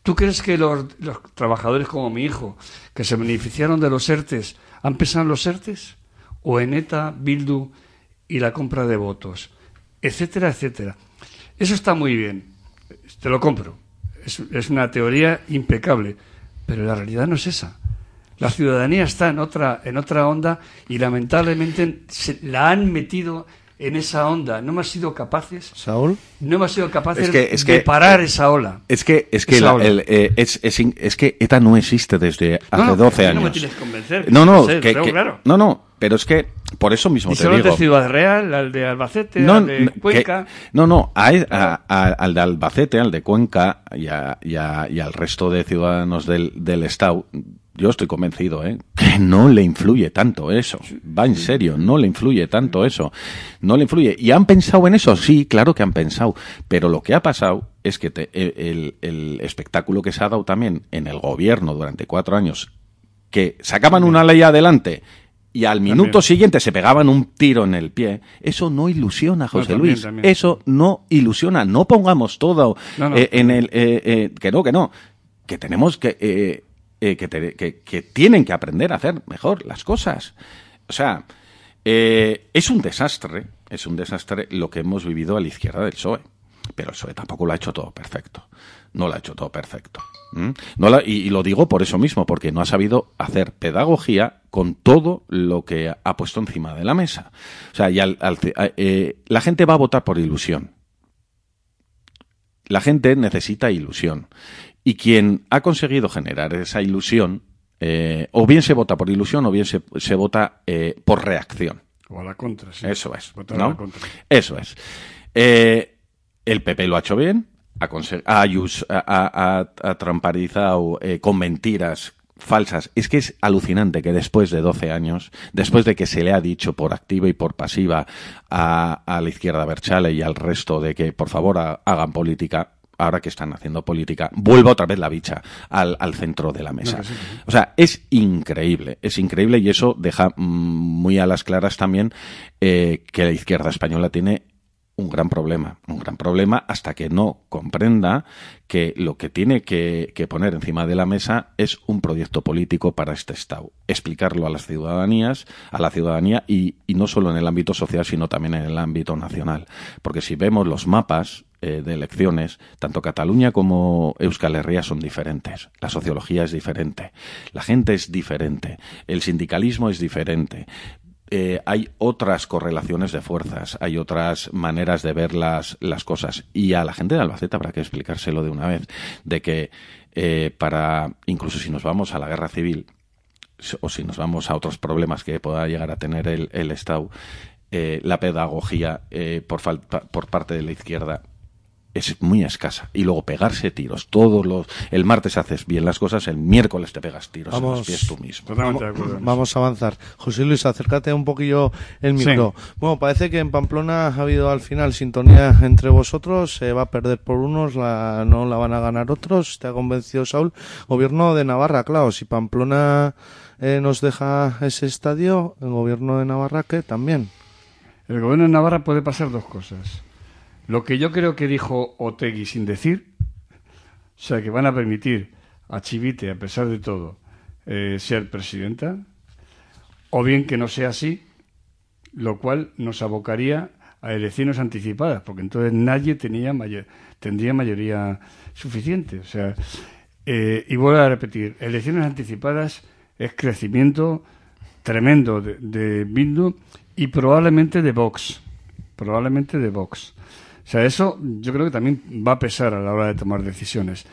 ¿Tú crees que los, trabajadores como mi hijo, que se beneficiaron de los ERTES, han pensado en los ERTES? ¿O en ETA, Bildu y la compra de votos? Etcétera, etcétera. Eso está muy bien, te lo compro. Es, es una teoría impecable, pero la realidad no es esa. La ciudadanía está en otra, en otra onda y lamentablemente se, la han metido en esa onda. No hemos sido capaces, Saúl. no hemos sido capaces Es que- es de que- parar esa ola. Es que, es que, la- ola. el, eh, es, es, que ETA no existe desde hace no, 12 a mí años. no me tienes que convencer, No, no, sé, que- claro. no, no, pero es que por eso mismo Y te solo digo. de Ciudad Real, al de Albacete, No, al de no, que- Cuenca. no, no, a- a- a- al de Albacete, al de Cuenca y, a- y a- y al resto de ciudadanos del, del Estado, yo estoy convencido, ¿eh? que no le influye tanto eso. Va en serio, no le influye tanto eso. No le influye. ¿Y han pensado en eso? Sí, claro que han pensado. Pero lo que ha pasado es que te- el, el espectáculo que se ha dado también en el gobierno durante cuatro años, que sacaban una ley adelante y al minuto También. siguiente se pegaban un tiro en el pie, eso no ilusiona, José también, Luis. también. Eso no ilusiona. No pongamos todo No, no. eh, en el... eh, eh, que no, que no. Que tenemos que... eh, que, te- tienen que aprender a hacer mejor las cosas. O sea, eh, es un desastre, es un desastre lo que hemos vivido a la izquierda del PSOE. Pero el PSOE tampoco lo ha hecho todo perfecto. No lo ha hecho todo perfecto. No y, y lo digo por eso mismo, porque no ha sabido hacer pedagogía con todo lo que ha puesto encima de la mesa. O sea, y al- al- eh, la gente va a votar por ilusión. La gente necesita ilusión. Y quien ha conseguido generar esa ilusión, eh, o bien se vota por ilusión o bien se, se vota eh, por reacción. O a la contra, sí. Eso es. Votar ¿no? a la contra. Eso es. Eh, el PP lo ha hecho bien, ha, ha, ha- ha- eh, con mentiras falsas. Es que es alucinante que después de 12 años, después de que se le ha dicho por activa y por pasiva a, a la izquierda Berchale y al resto de que por favor ha- hagan política, ahora que están haciendo política, vuelva otra vez la bicha al, al centro de la mesa. sí, sí. O sea, es increíble, es increíble y eso deja mm, muy a las claras también eh, que la izquierda española tiene un gran problema, un gran problema hasta que no comprenda que lo que tiene que, que poner encima de la mesa es un proyecto político para este Estado. Explicarlo a las ciudadanías, a la ciudadanía y, y no solo en el ámbito social, sino también en el ámbito nacional. Porque si vemos los mapas eh, de elecciones, tanto Cataluña como Euskal Herria son diferentes. La sociología es diferente. La gente es diferente. El sindicalismo es diferente. Eh, hay otras correlaciones de fuerzas, hay otras maneras de ver las, las cosas. Y a la gente de Albacete habrá que explicárselo de una vez, de que eh, para, incluso si nos vamos a la guerra civil, o si nos vamos a otros problemas que pueda llegar a tener el, el Estado, la pedagogía por, falta, por parte de la izquierda es muy escasa. Y luego pegarse tiros. Todos los, el martes haces bien las cosas, el miércoles te pegas tiros en Vamos. los pies tú mismo. En. Vamos a avanzar. José Luis, acércate un poquillo el micro. Bueno, parece que en Pamplona ha habido al final sintonía entre vosotros. Se va a perder por unos, la, no la van a ganar otros. ¿Te ha convencido, Saúl? Gobierno de Navarra, claro. Si Pamplona eh, nos deja ese estadio, el gobierno de Navarra, ¿qué? También. El gobierno de Navarra puede pasar dos cosas. Lo que yo creo que dijo Otegui sin decir, o sea, que van a permitir a Chivite, a pesar de todo, eh, ser presidenta, o bien que no sea así, lo cual nos abocaría a elecciones anticipadas, porque entonces nadie tenía mayor- tendría mayoría suficiente. O sea, eh, y vuelvo a repetir, elecciones anticipadas es crecimiento tremendo de, de Bildu y probablemente de Vox. Probablemente de Vox. O sea, eso yo creo que también va a pesar a la hora de tomar decisiones.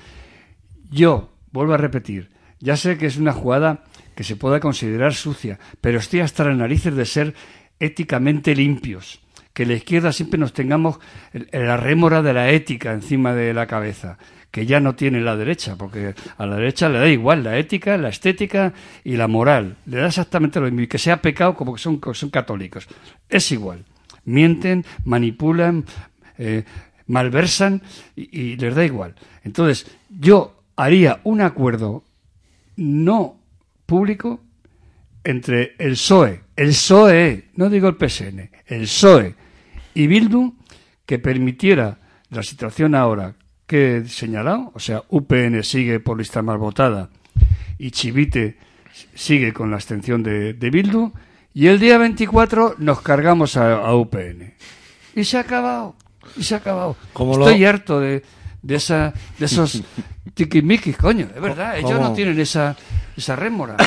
Yo, vuelvo a repetir, ya sé que es una jugada que se pueda considerar sucia, pero estoy hasta las narices de ser éticamente limpios. Que la izquierda siempre nos tengamos la rémora de la ética encima de la cabeza, que ya no tiene la derecha, porque a la derecha le da igual la ética, la estética y la moral. Le da exactamente lo mismo, y que sea pecado como que son, son católicos. Es igual. Mienten, manipulan, eh, malversan y, les da igual. Entonces, yo haría un acuerdo no público entre el PSOE, el PSOE, no digo el PSN, el PSOE y Bildu que permitiera la situación ahora que he señalado, o sea, UPN sigue por lista más votada y Chivite sigue con la abstención de, de Bildu y el día 24 nos cargamos a, a UPN. Y se ha acabado, y se ha acabado. Como lo- Estoy harto de, de, esa, de esos tiquimiquis, coño, es verdad, ellos no tienen esa, esa rémora.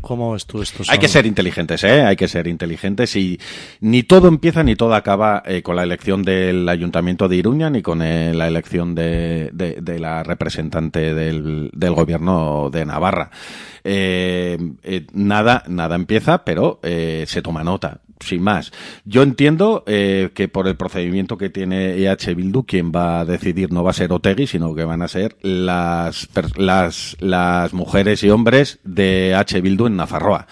¿Cómo ves tú esto? Hay que ser inteligentes, ¿eh? Hay que ser inteligentes y ni todo empieza ni todo acaba eh, con la elección del Ayuntamiento de Iruña ni con eh, la elección de, de- de la representante del, del Gobierno de Navarra. Eh, eh, nada, nada empieza, pero eh, se toma nota. Sin más. Yo entiendo eh, que por el procedimiento que tiene EH Bildu, quien va a decidir no va a ser Otegui, sino que van a ser las, las, las mujeres y hombres de H. Bildu en Nafarroa.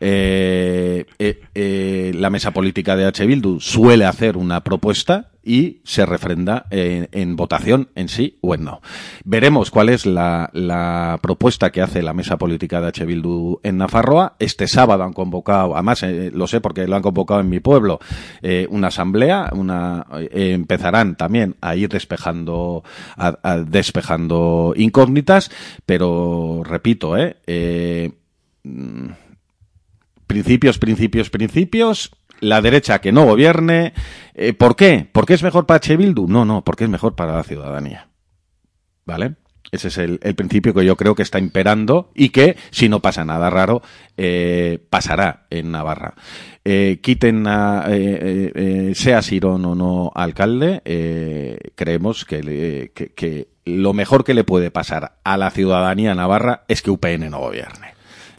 Eh, eh, eh, la mesa política de H. Bildu suele hacer una propuesta y se refrenda en, votación en sí o en no. Veremos cuál es la, la propuesta que hace la mesa política de H. Bildu en Nafarroa. Este sábado han convocado, además eh, lo sé porque lo han convocado en mi pueblo, una asamblea, una empezarán también a ir despejando, incógnitas, pero repito, eh, principios, principios, principios. La derecha que no gobierne. Eh, ¿Por qué? ¿Por qué es mejor para H. Bildu? No, no, porque es mejor para la ciudadanía. ¿Vale? Ese es el, principio que yo creo que está imperando y que, si no pasa nada raro, eh, pasará en Navarra. Eh, quiten a, eh, sea Sirón o no alcalde, creemos que lo mejor que le puede pasar a la ciudadanía navarra es que UPN no gobierne.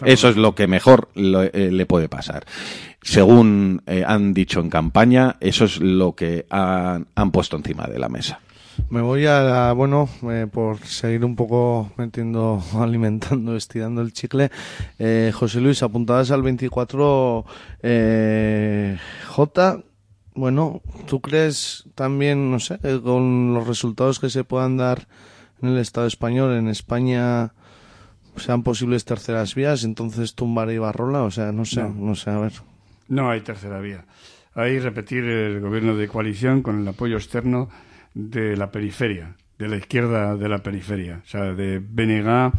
Eso es lo que mejor lo- eh, le puede pasar. Según eh, han dicho en campaña, eso es lo que han, han puesto encima de la mesa. Me voy a, la- bueno, eh, por seguir un poco metiendo, alimentando, estirando el chicle. Eh, José Luis, apuntadas al 24 eh. Bueno, ¿tú crees también, no sé, con los resultados que se puedan dar en el Estado español, en España, sean posibles terceras vías, entonces tumbar Ibarrola? O sea, no sé, No. no sé, a ver. No hay tercera vía. Hay repetir el gobierno de coalición con el apoyo externo de la periferia, de la izquierda de la periferia, o sea, de BNG,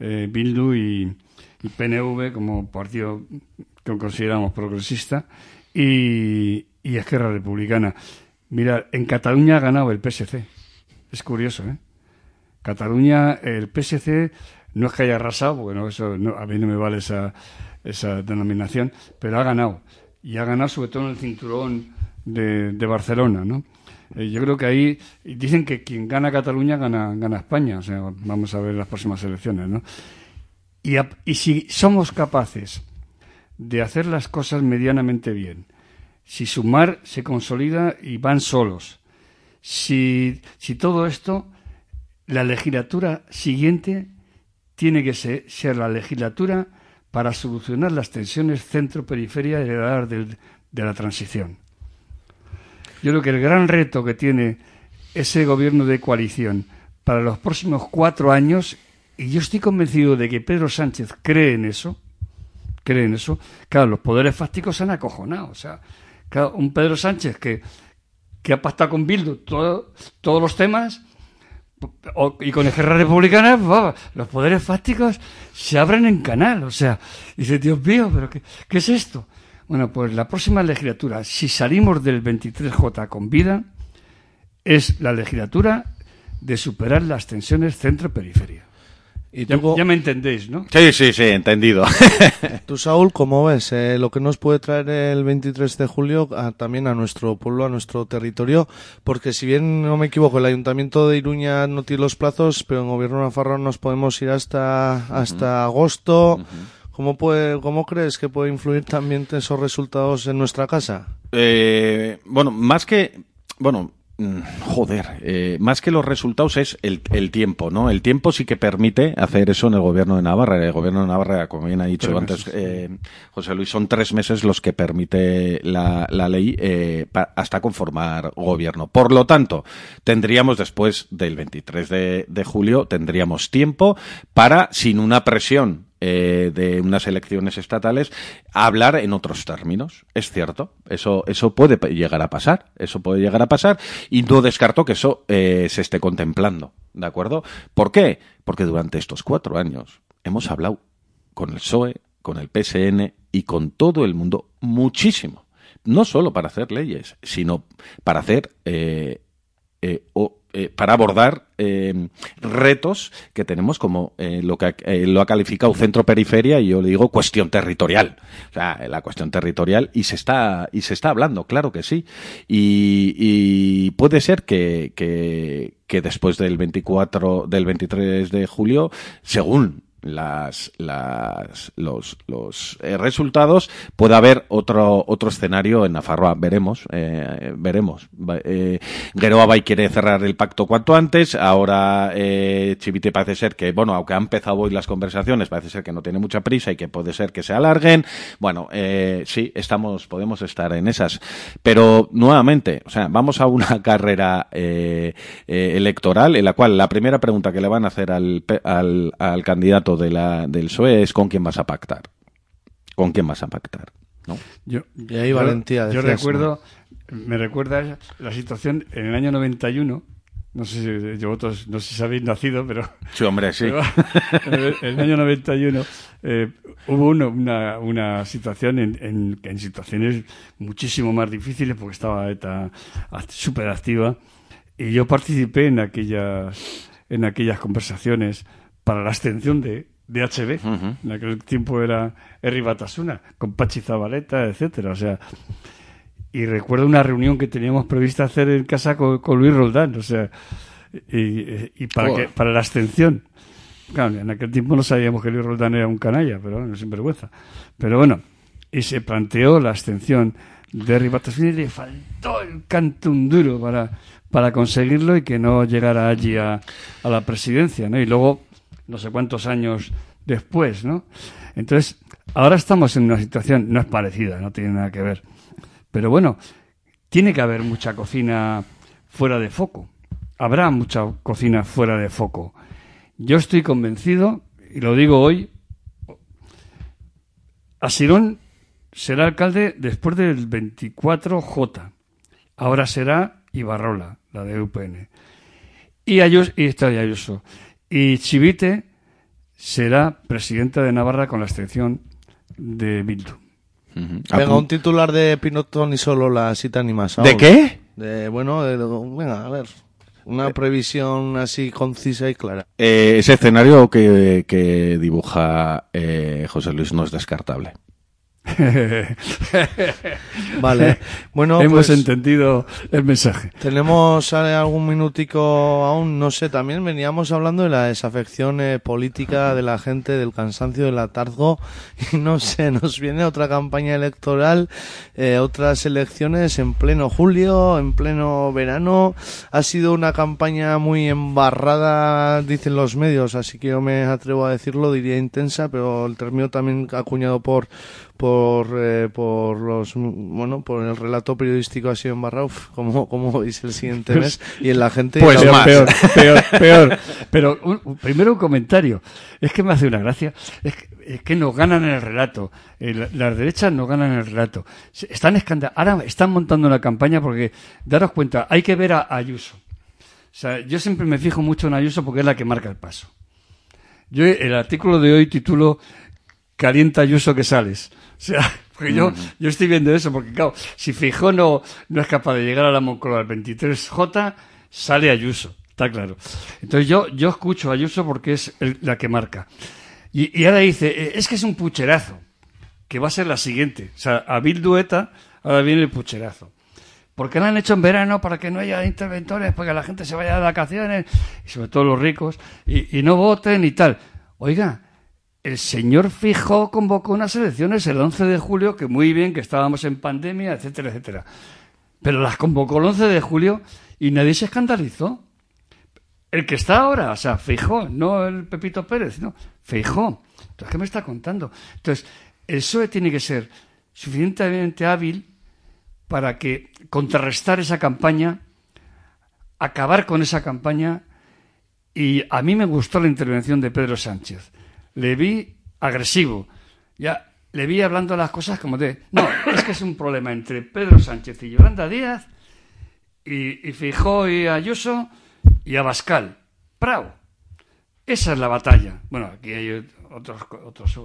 eh, Bildu y, y PNV como partido que consideramos progresista y, y Esquerra Republicana. Mira, en Cataluña ha ganado el PSC. Es curioso, ¿eh? Cataluña, el PSC no es que haya arrasado, bueno, eso no- a mí no me vale esa, esa denominación, pero ha ganado. Y ha ganado sobre todo en el cinturón de, Barcelona, ¿no? Eh, yo creo que ahí dicen que quien gana Cataluña gana, gana España, o sea, vamos a ver las próximas elecciones, ¿no? Y, si somos capaces de hacer las cosas medianamente bien, si Sumar se consolida y van solos, si todo esto, la legislatura siguiente tiene que ser, la legislatura para solucionar las tensiones centro-periferia heredadas del- de la transición. Yo creo que el gran reto que tiene ese gobierno de coalición para los próximos cuatro años, y yo estoy convencido de que Pedro Sánchez cree en eso, cree en eso, claro, los poderes fácticos se han acojonado. O sea, un Pedro Sánchez que, que ha pactado con Bildu todo- todos los temas y con Esquerra Republicana, los poderes fácticos se abren en canal. O sea, dice, Dios mío, ¿pero qué, qué es esto? Bueno, pues la próxima legislatura, si salimos del 23J con vida, es la legislatura de superar las tensiones centro-periferia. ¿Y Ya, me entendéis, ¿no? Sí, sí, sí, entendido. tú, Saúl, cómo ves eh, lo que nos puede traer el 23 de julio a- también a nuestro pueblo, a nuestro territorio? Porque si bien no me equivoco, el Ayuntamiento de Iruña no tiene los plazos, pero en Gobierno de Nafarroa nos podemos ir hasta, hasta agosto. ¿Cómo, puede, ¿Cómo crees que puede influir también esos resultados en nuestra casa? Eh, bueno, más que. Bueno, joder, eh, más que los resultados es el, el tiempo, ¿no? El tiempo sí que permite hacer eso en el gobierno de Navarra. El gobierno de Navarra, como bien ha dicho Tres antes eh, José Luis, son tres meses los que permite la, la ley eh, pa- hasta conformar gobierno. Por lo tanto, tendríamos después del 23 de, de julio, tendríamos tiempo para, sin una presión eh, de unas elecciones estatales, hablar en otros términos. Es cierto, eso, eso puede llegar a pasar, eso puede llegar a pasar, y no descarto que eso eh, se esté contemplando, ¿de acuerdo? ¿Por qué? Porque durante estos cuatro años hemos hablado con el PSOE, con el PSN y con todo el mundo muchísimo. No solo para hacer leyes, sino para hacer eh, eh, o, eh, para abordar eh, retos que tenemos como eh, lo que eh, lo ha calificado centro-periferia y yo le digo cuestión territorial. O sea, la cuestión territorial y se está, y se está hablando, claro que sí. Y, y puede ser que, que, que después del 24, del 23 de julio, según las, las, los, eh, resultados, puede haber otro, otro escenario en Nafarroa. Veremos, eh, veremos. Eh, Geroa quiere cerrar el pacto cuanto antes. Ahora eh, Chivite parece ser que, bueno, aunque han empezado hoy las conversaciones, parece ser que no tiene mucha prisa y que puede ser que se alarguen. Bueno, eh, sí, estamos, podemos estar en esas. Pero nuevamente, o sea, vamos a una carrera electoral en la cual la primera pregunta que le van a hacer al, al, al candidato de la, del PSOE es con quién vas a pactar. ¿Con quién vas a pactar? ¿no? Yo, Y ahí yo- valentía, Yo recuerdo, me recuerda la situación en el año 91. No sé si yo vosotros, no sé si habéis nacido, pero Sí, hombre, sí. pero en el, año 91 eh, hubo uno- una, una situación en, en, en situaciones muchísimo más difíciles porque estaba ETA súper activa y yo participé en aquellas en aquellas conversaciones para la abstención de, de HB. Ujú. En aquel tiempo era Herri Batasuna, con Pachi Zabaleta, etcétera. O sea, y recuerdo una reunión que teníamos prevista hacer en casa con, con Luis Roldán, o sea, y, y para, Joder. que, para la abstención. Claro, en aquel tiempo no sabíamos que Luis Roldán era un canalla, pero bueno, sin vergüenza. Pero bueno, y se planteó la abstención de Herri Batasuna y le faltó el canto un duro para, para conseguirlo y que no llegara allí a, a la presidencia, ¿no? Y luego, no sé cuántos años después, ¿no? Entonces, ahora estamos en una situación, no es parecida, no tiene nada que ver. Pero bueno, tiene que haber mucha cocina fuera de foco. Habrá mucha cocina fuera de foco. Yo estoy convencido, y lo digo hoy, Asirón será alcalde después del 24J. Ahora será Ibarrola, la de UPN. Y Ayuso, y está Ayuso. Y Chivite será presidenta de Navarra con la excepción de Bildu. Venga, un titular de Pinotón y solo la cita ni más. ¿De qué? De, bueno, de- venga, a ver. Una previsión así concisa y clara. Eh, ese escenario que, que dibuja eh, José Luis no es descartable. Vale. Bueno, Hemos pues entendido el mensaje. tenemos algún minutico aún, no sé, también veníamos hablando de la desafección eh, política de la gente, del cansancio, del atargo, y no sé, nos viene otra campaña electoral, eh, otras elecciones en pleno julio, en pleno verano. Ha sido una campaña muy embarrada, dicen los medios, así que yo me atrevo a decirlo, diría intensa, pero el término también acuñado por por eh, por los bueno por el relato periodístico ha sido embarrado uf, como como veis el siguiente mes y en la gente Pues la- más. Peor, peor, peor. Pero un- primero un comentario. Es que me hace una gracia. Es que, es que nos ganan en el relato. Eh, la- las derechas nos ganan en el relato. Están escanda- Ahora están montando una campaña porque, daros cuenta, hay que ver a Ayuso. O sea, yo siempre me fijo mucho en Ayuso porque es la que marca el paso. Yo el artículo de hoy titulo Calienta Ayuso que sales. O sea, porque yo, yo estoy viendo eso, porque claro, si Fijó no, no es capaz de llegar a la Moncloa al 23J, sale Ayuso, está claro. Entonces yo, yo escucho a Ayuso porque es el- la que marca. Y, y ahora dice, eh, es que es un pucherazo, que va a ser la siguiente. O sea, a Bill Dueta ahora viene el pucherazo. Porque lo han hecho en verano para que no haya interventores, para que la gente se vaya de vacaciones, y sobre todo los ricos, y, y no voten y tal. Oiga, el señor Fijó convocó unas elecciones el 11 de julio, que muy bien, que estábamos en pandemia, etcétera, etcétera. Pero las convocó el 11 de julio y nadie se escandalizó. El que está ahora, o sea, Fijó, no el Pepito Pérez, no, Fijó. Entonces, ¿qué me está contando? Entonces, el PSOE tiene que ser suficientemente hábil para que contrarrestar esa campaña, acabar con esa campaña. Y a mí me gustó la intervención de Pedro Sánchez. Le vi agresivo. Ya le vi hablando las cosas como de. No, es que es un problema entre Pedro Sánchez y Yolanda Díaz, y, Fijó y Ayuso, y Abascal. Prau. Esa es la batalla. Bueno, aquí hay otros, otros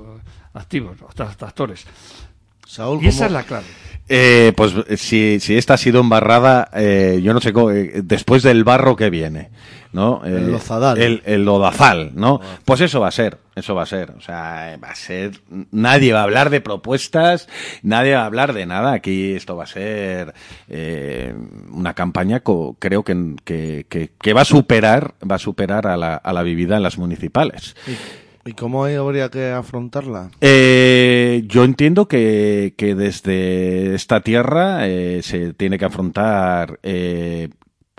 activos, otros actores. Saúl, Y esa ¿cómo- es la clave. Eh, pues eh, si, si esta ha sido embarrada, eh, yo no sé, cómo, eh, después del barro que viene, ¿no? Eh, El lozadal. El, el lodazal, ¿no? Pues eso va a ser, eso va a ser. O sea, eh, va a ser, nadie va a hablar de propuestas, nadie va a hablar de nada. Aquí esto va a ser eh, una campaña, co- creo que, que, que, que va a superar, va a superar a la, a la vivida en las municipales. ¿Y cómo habría que afrontarla? Eh, yo entiendo que, que desde esta tierra eh, se tiene que afrontar eh,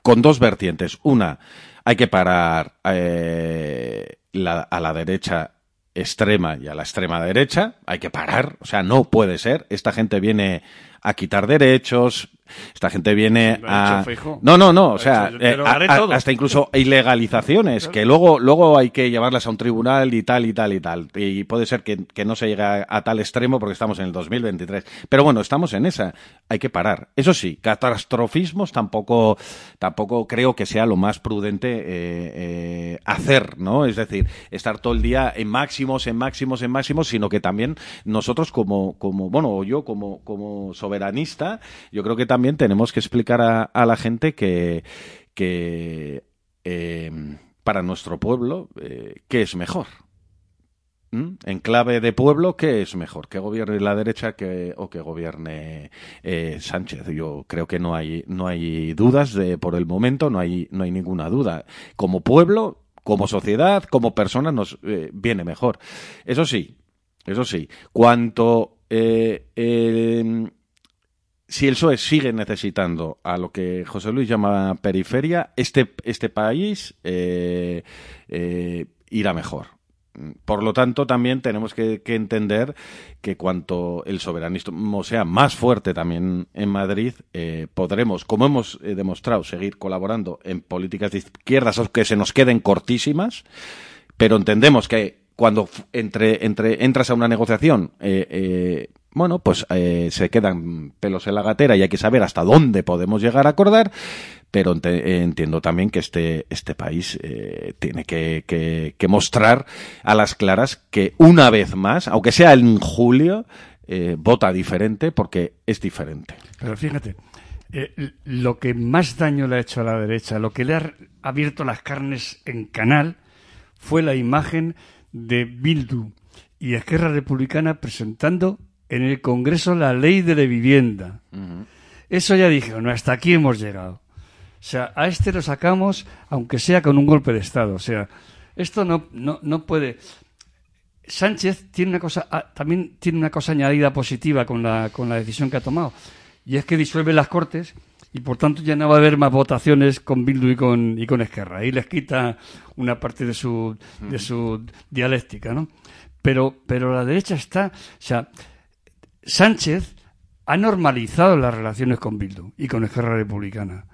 con dos vertientes. Una, hay que parar eh, la- a la derecha extrema y a la extrema derecha. Hay que parar. O sea, no puede ser. Esta gente viene a quitar derechos. Esta gente viene a... No, no, no. O sea, eh, a- a- hasta incluso ilegalizaciones, que luego, luego hay que llevarlas a un tribunal y tal y tal y tal. Y puede ser que, que no se llegue a, a tal extremo porque estamos en el 2023. Pero bueno, estamos en esa. Hay que parar. Eso sí, catastrofismos tampoco, tampoco creo que sea lo más prudente eh, eh, hacer, ¿no? Es decir, estar todo el día en máximos, en máximos, en máximos, sino que también nosotros como, como bueno, o yo como, como soberanista, yo creo que también tenemos que explicar a, la gente que, eh, para nuestro pueblo, eh, ¿qué es mejor? ¿Mm? En clave de pueblo, ¿qué es mejor? ¿Que gobierne la derecha que, o que gobierne eh, Sánchez? Yo creo que no hay, no hay dudas de, por el momento, no hay, no hay ninguna duda. Como pueblo, como sociedad, como persona, nos eh, viene mejor. Eso sí, eso sí, cuanto eh, si el PSOE sigue necesitando a lo que José Luis llama periferia, este, este país eh, eh, irá mejor. Por lo tanto, también tenemos que, entender que cuanto el soberanismo sea más fuerte también en Madrid, eh, podremos, como hemos demostrado, seguir colaborando en políticas de izquierdas, aunque se nos queden cortísimas, pero entendemos que cuando entre, entre entras a una negociación, bueno, pues eh, se quedan pelos en la gatera y hay que saber hasta dónde podemos llegar a acordar, pero eh, entiendo también que este, este país eh, tiene que, que- que mostrar a las claras que una vez más, aunque sea en julio, vota diferente porque es diferente. Pero fíjate, lo que más daño le ha hecho a la derecha, lo que le ha abierto las carnes en canal, fue la imagen de Bildu y Esquerra Republicana presentando en el Congreso la ley de la vivienda. Eso ya dije, no, hasta aquí hemos llegado. O sea, a este lo sacamos, aunque sea con un golpe de Estado. O sea, esto no, no, no puede. Sánchez tiene una cosa, ah, también tiene una cosa añadida positiva con la, con la decisión que ha tomado. Y es que disuelve las Cortes y por tanto ya no va a haber más votaciones con Bildu y con, y con Esquerra. Ahí les quita una parte de su, de su dialéctica, ¿no? Pero, pero la derecha está. O sea, Sánchez ha normalizado las relaciones con Bildu y con Esquerra Republicana.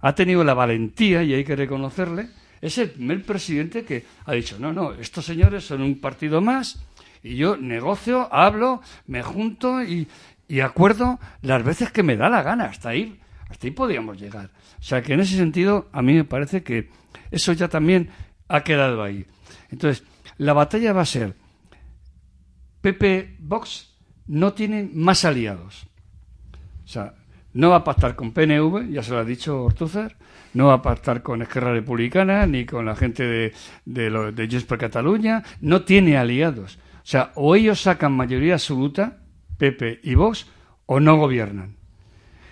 Ha tenido la valentía, y hay que reconocerle, es el primer presidente que ha dicho, no, no, estos señores son un partido más y yo negocio, hablo, me junto y, y acuerdo las veces que me da la gana. Hasta ahí, hasta ahí podríamos llegar. O sea que en ese sentido a mí me parece que eso ya también ha quedado ahí. Entonces, la batalla va a ser PP Vox no tienen más aliados. O sea, no va a pactar con PNV, ya se lo ha dicho Ortúzar, no va a pactar con Esquerra Republicana ni con la gente de, de, lo- de Junts per Cataluña, no tiene aliados. O sea, o ellos sacan mayoría absoluta, PP y Vox, o no gobiernan.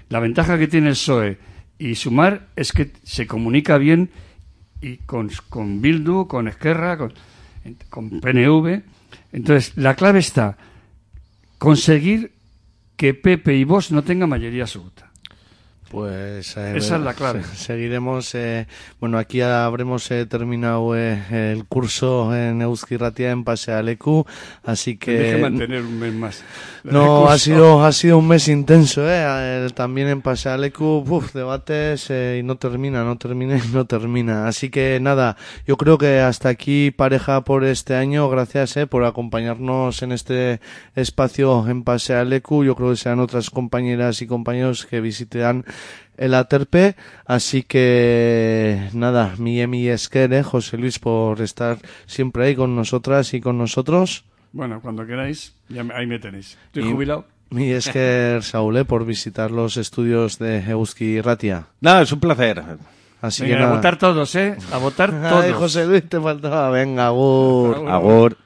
La ventaja que tiene el PSOE y Sumar es que se comunica bien y con, con Bildu, con Esquerra, con, con PNV. Entonces, la clave está conseguir que Pepe y Vox no tengan mayoría absoluta. Pues eh, Esa es la clave. se- Seguiremos. eh, bueno, aquí habremos eh, terminado eh, el curso en Euski Ratia en Pasea Lecu, así que mantener un mes más. no ha sido ha sido un mes intenso, eh. También en Pasea Lecu, uf, debates eh, y no termina, no termina y no termina. Así que nada, yo creo que hasta aquí pareja por este año. Gracias eh, por acompañarnos en este espacio en Pasea Lecu. Yo creo que serán otras compañeras y compañeros que visitarán el Aterpe, así que nada, mi Emi Esquer, eh, José Luis, por estar siempre ahí con nosotras y con nosotros. Bueno, cuando queráis, ya me- ahí me tenéis. Estoy Y- jubilado. Mi esker, Saúl, eh, por visitar los estudios de Euski Ratia. Nada, es un placer. Así Venga, que a votar todos, ¿eh? A votar todos. Ay, José Luis, te faltaba. Venga, agur. Agur.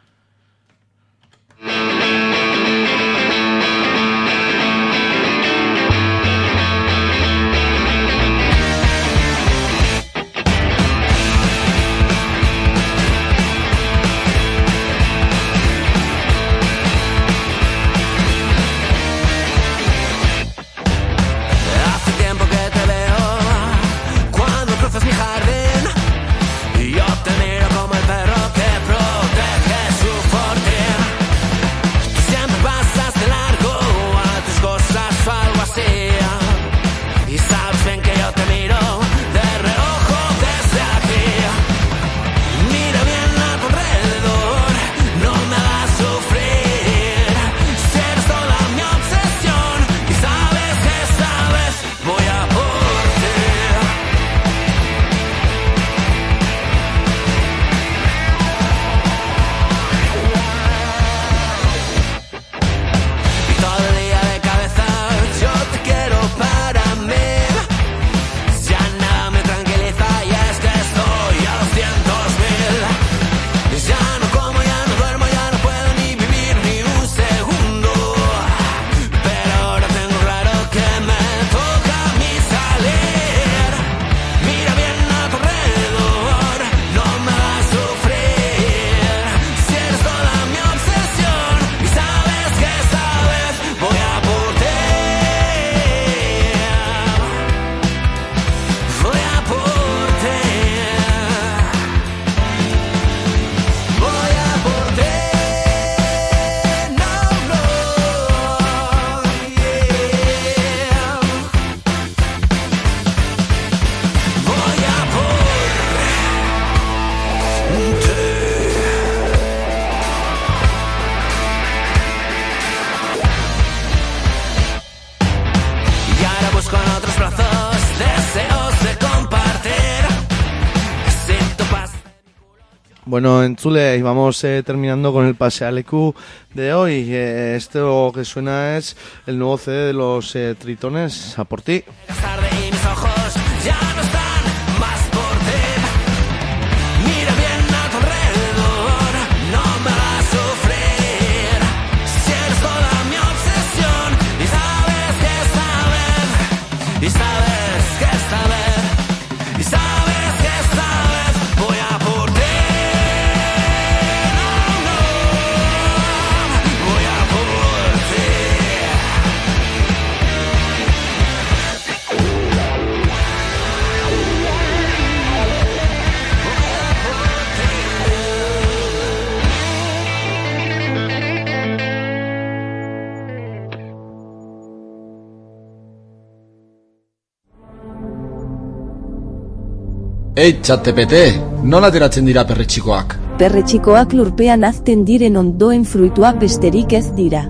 Bueno, en Chule, y vamos eh, terminando con el pase al EQ de hoy. Eh, esto que suena es el nuevo CD de los eh, Tritones. A por ti. tarde y mis Ei, ChatGPT, nola ateratzen dira perretxikoak? Perretxikoak lurpean azten diren ondoen fruituak besterik ez dira.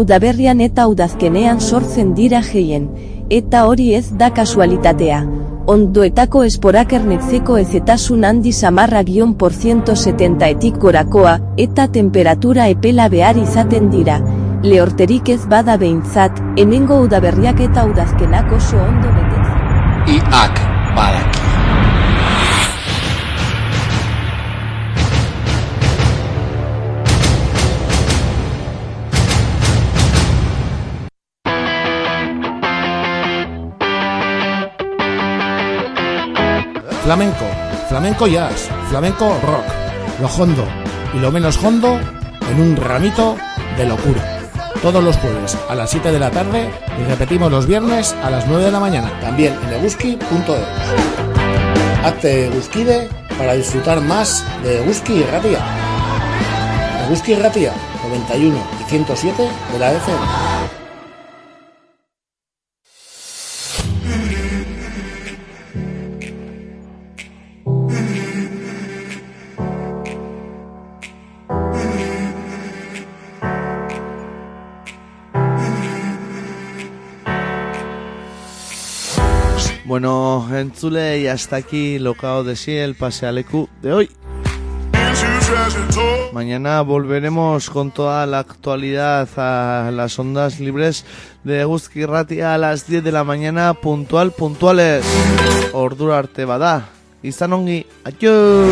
Udaberrian eta udazkenean sortzen dira geien, eta hori ez da kasualitatea. Ondoetako esporak ernetzeko ezetasun handi samarra gion por 170 etik gorakoa, eta temperatura epela behar izaten dira. Lehorterik ez bada behintzat, hemengo udaberriak eta udazkenak oso ondo betetzen. Iak Flamenco, flamenco jazz, flamenco rock, lo hondo y lo menos hondo en un ramito de locura. Todos los jueves a las 7 de la tarde y repetimos los viernes a las 9 de la mañana. También en eguski.es. Hazte Eguskide para disfrutar más de Eguski y Ratia. Eguski y Ratia, 91 y 107 de la FM. Bueno, en Chule y hasta aquí lo cao de sí el pase al EQ de hoy. Mañana volveremos con toda la actualidad a las ondas libres de Guzki Ratia a las 10 de la mañana, puntual, puntuales. Ordura arte bada. Izan adiós.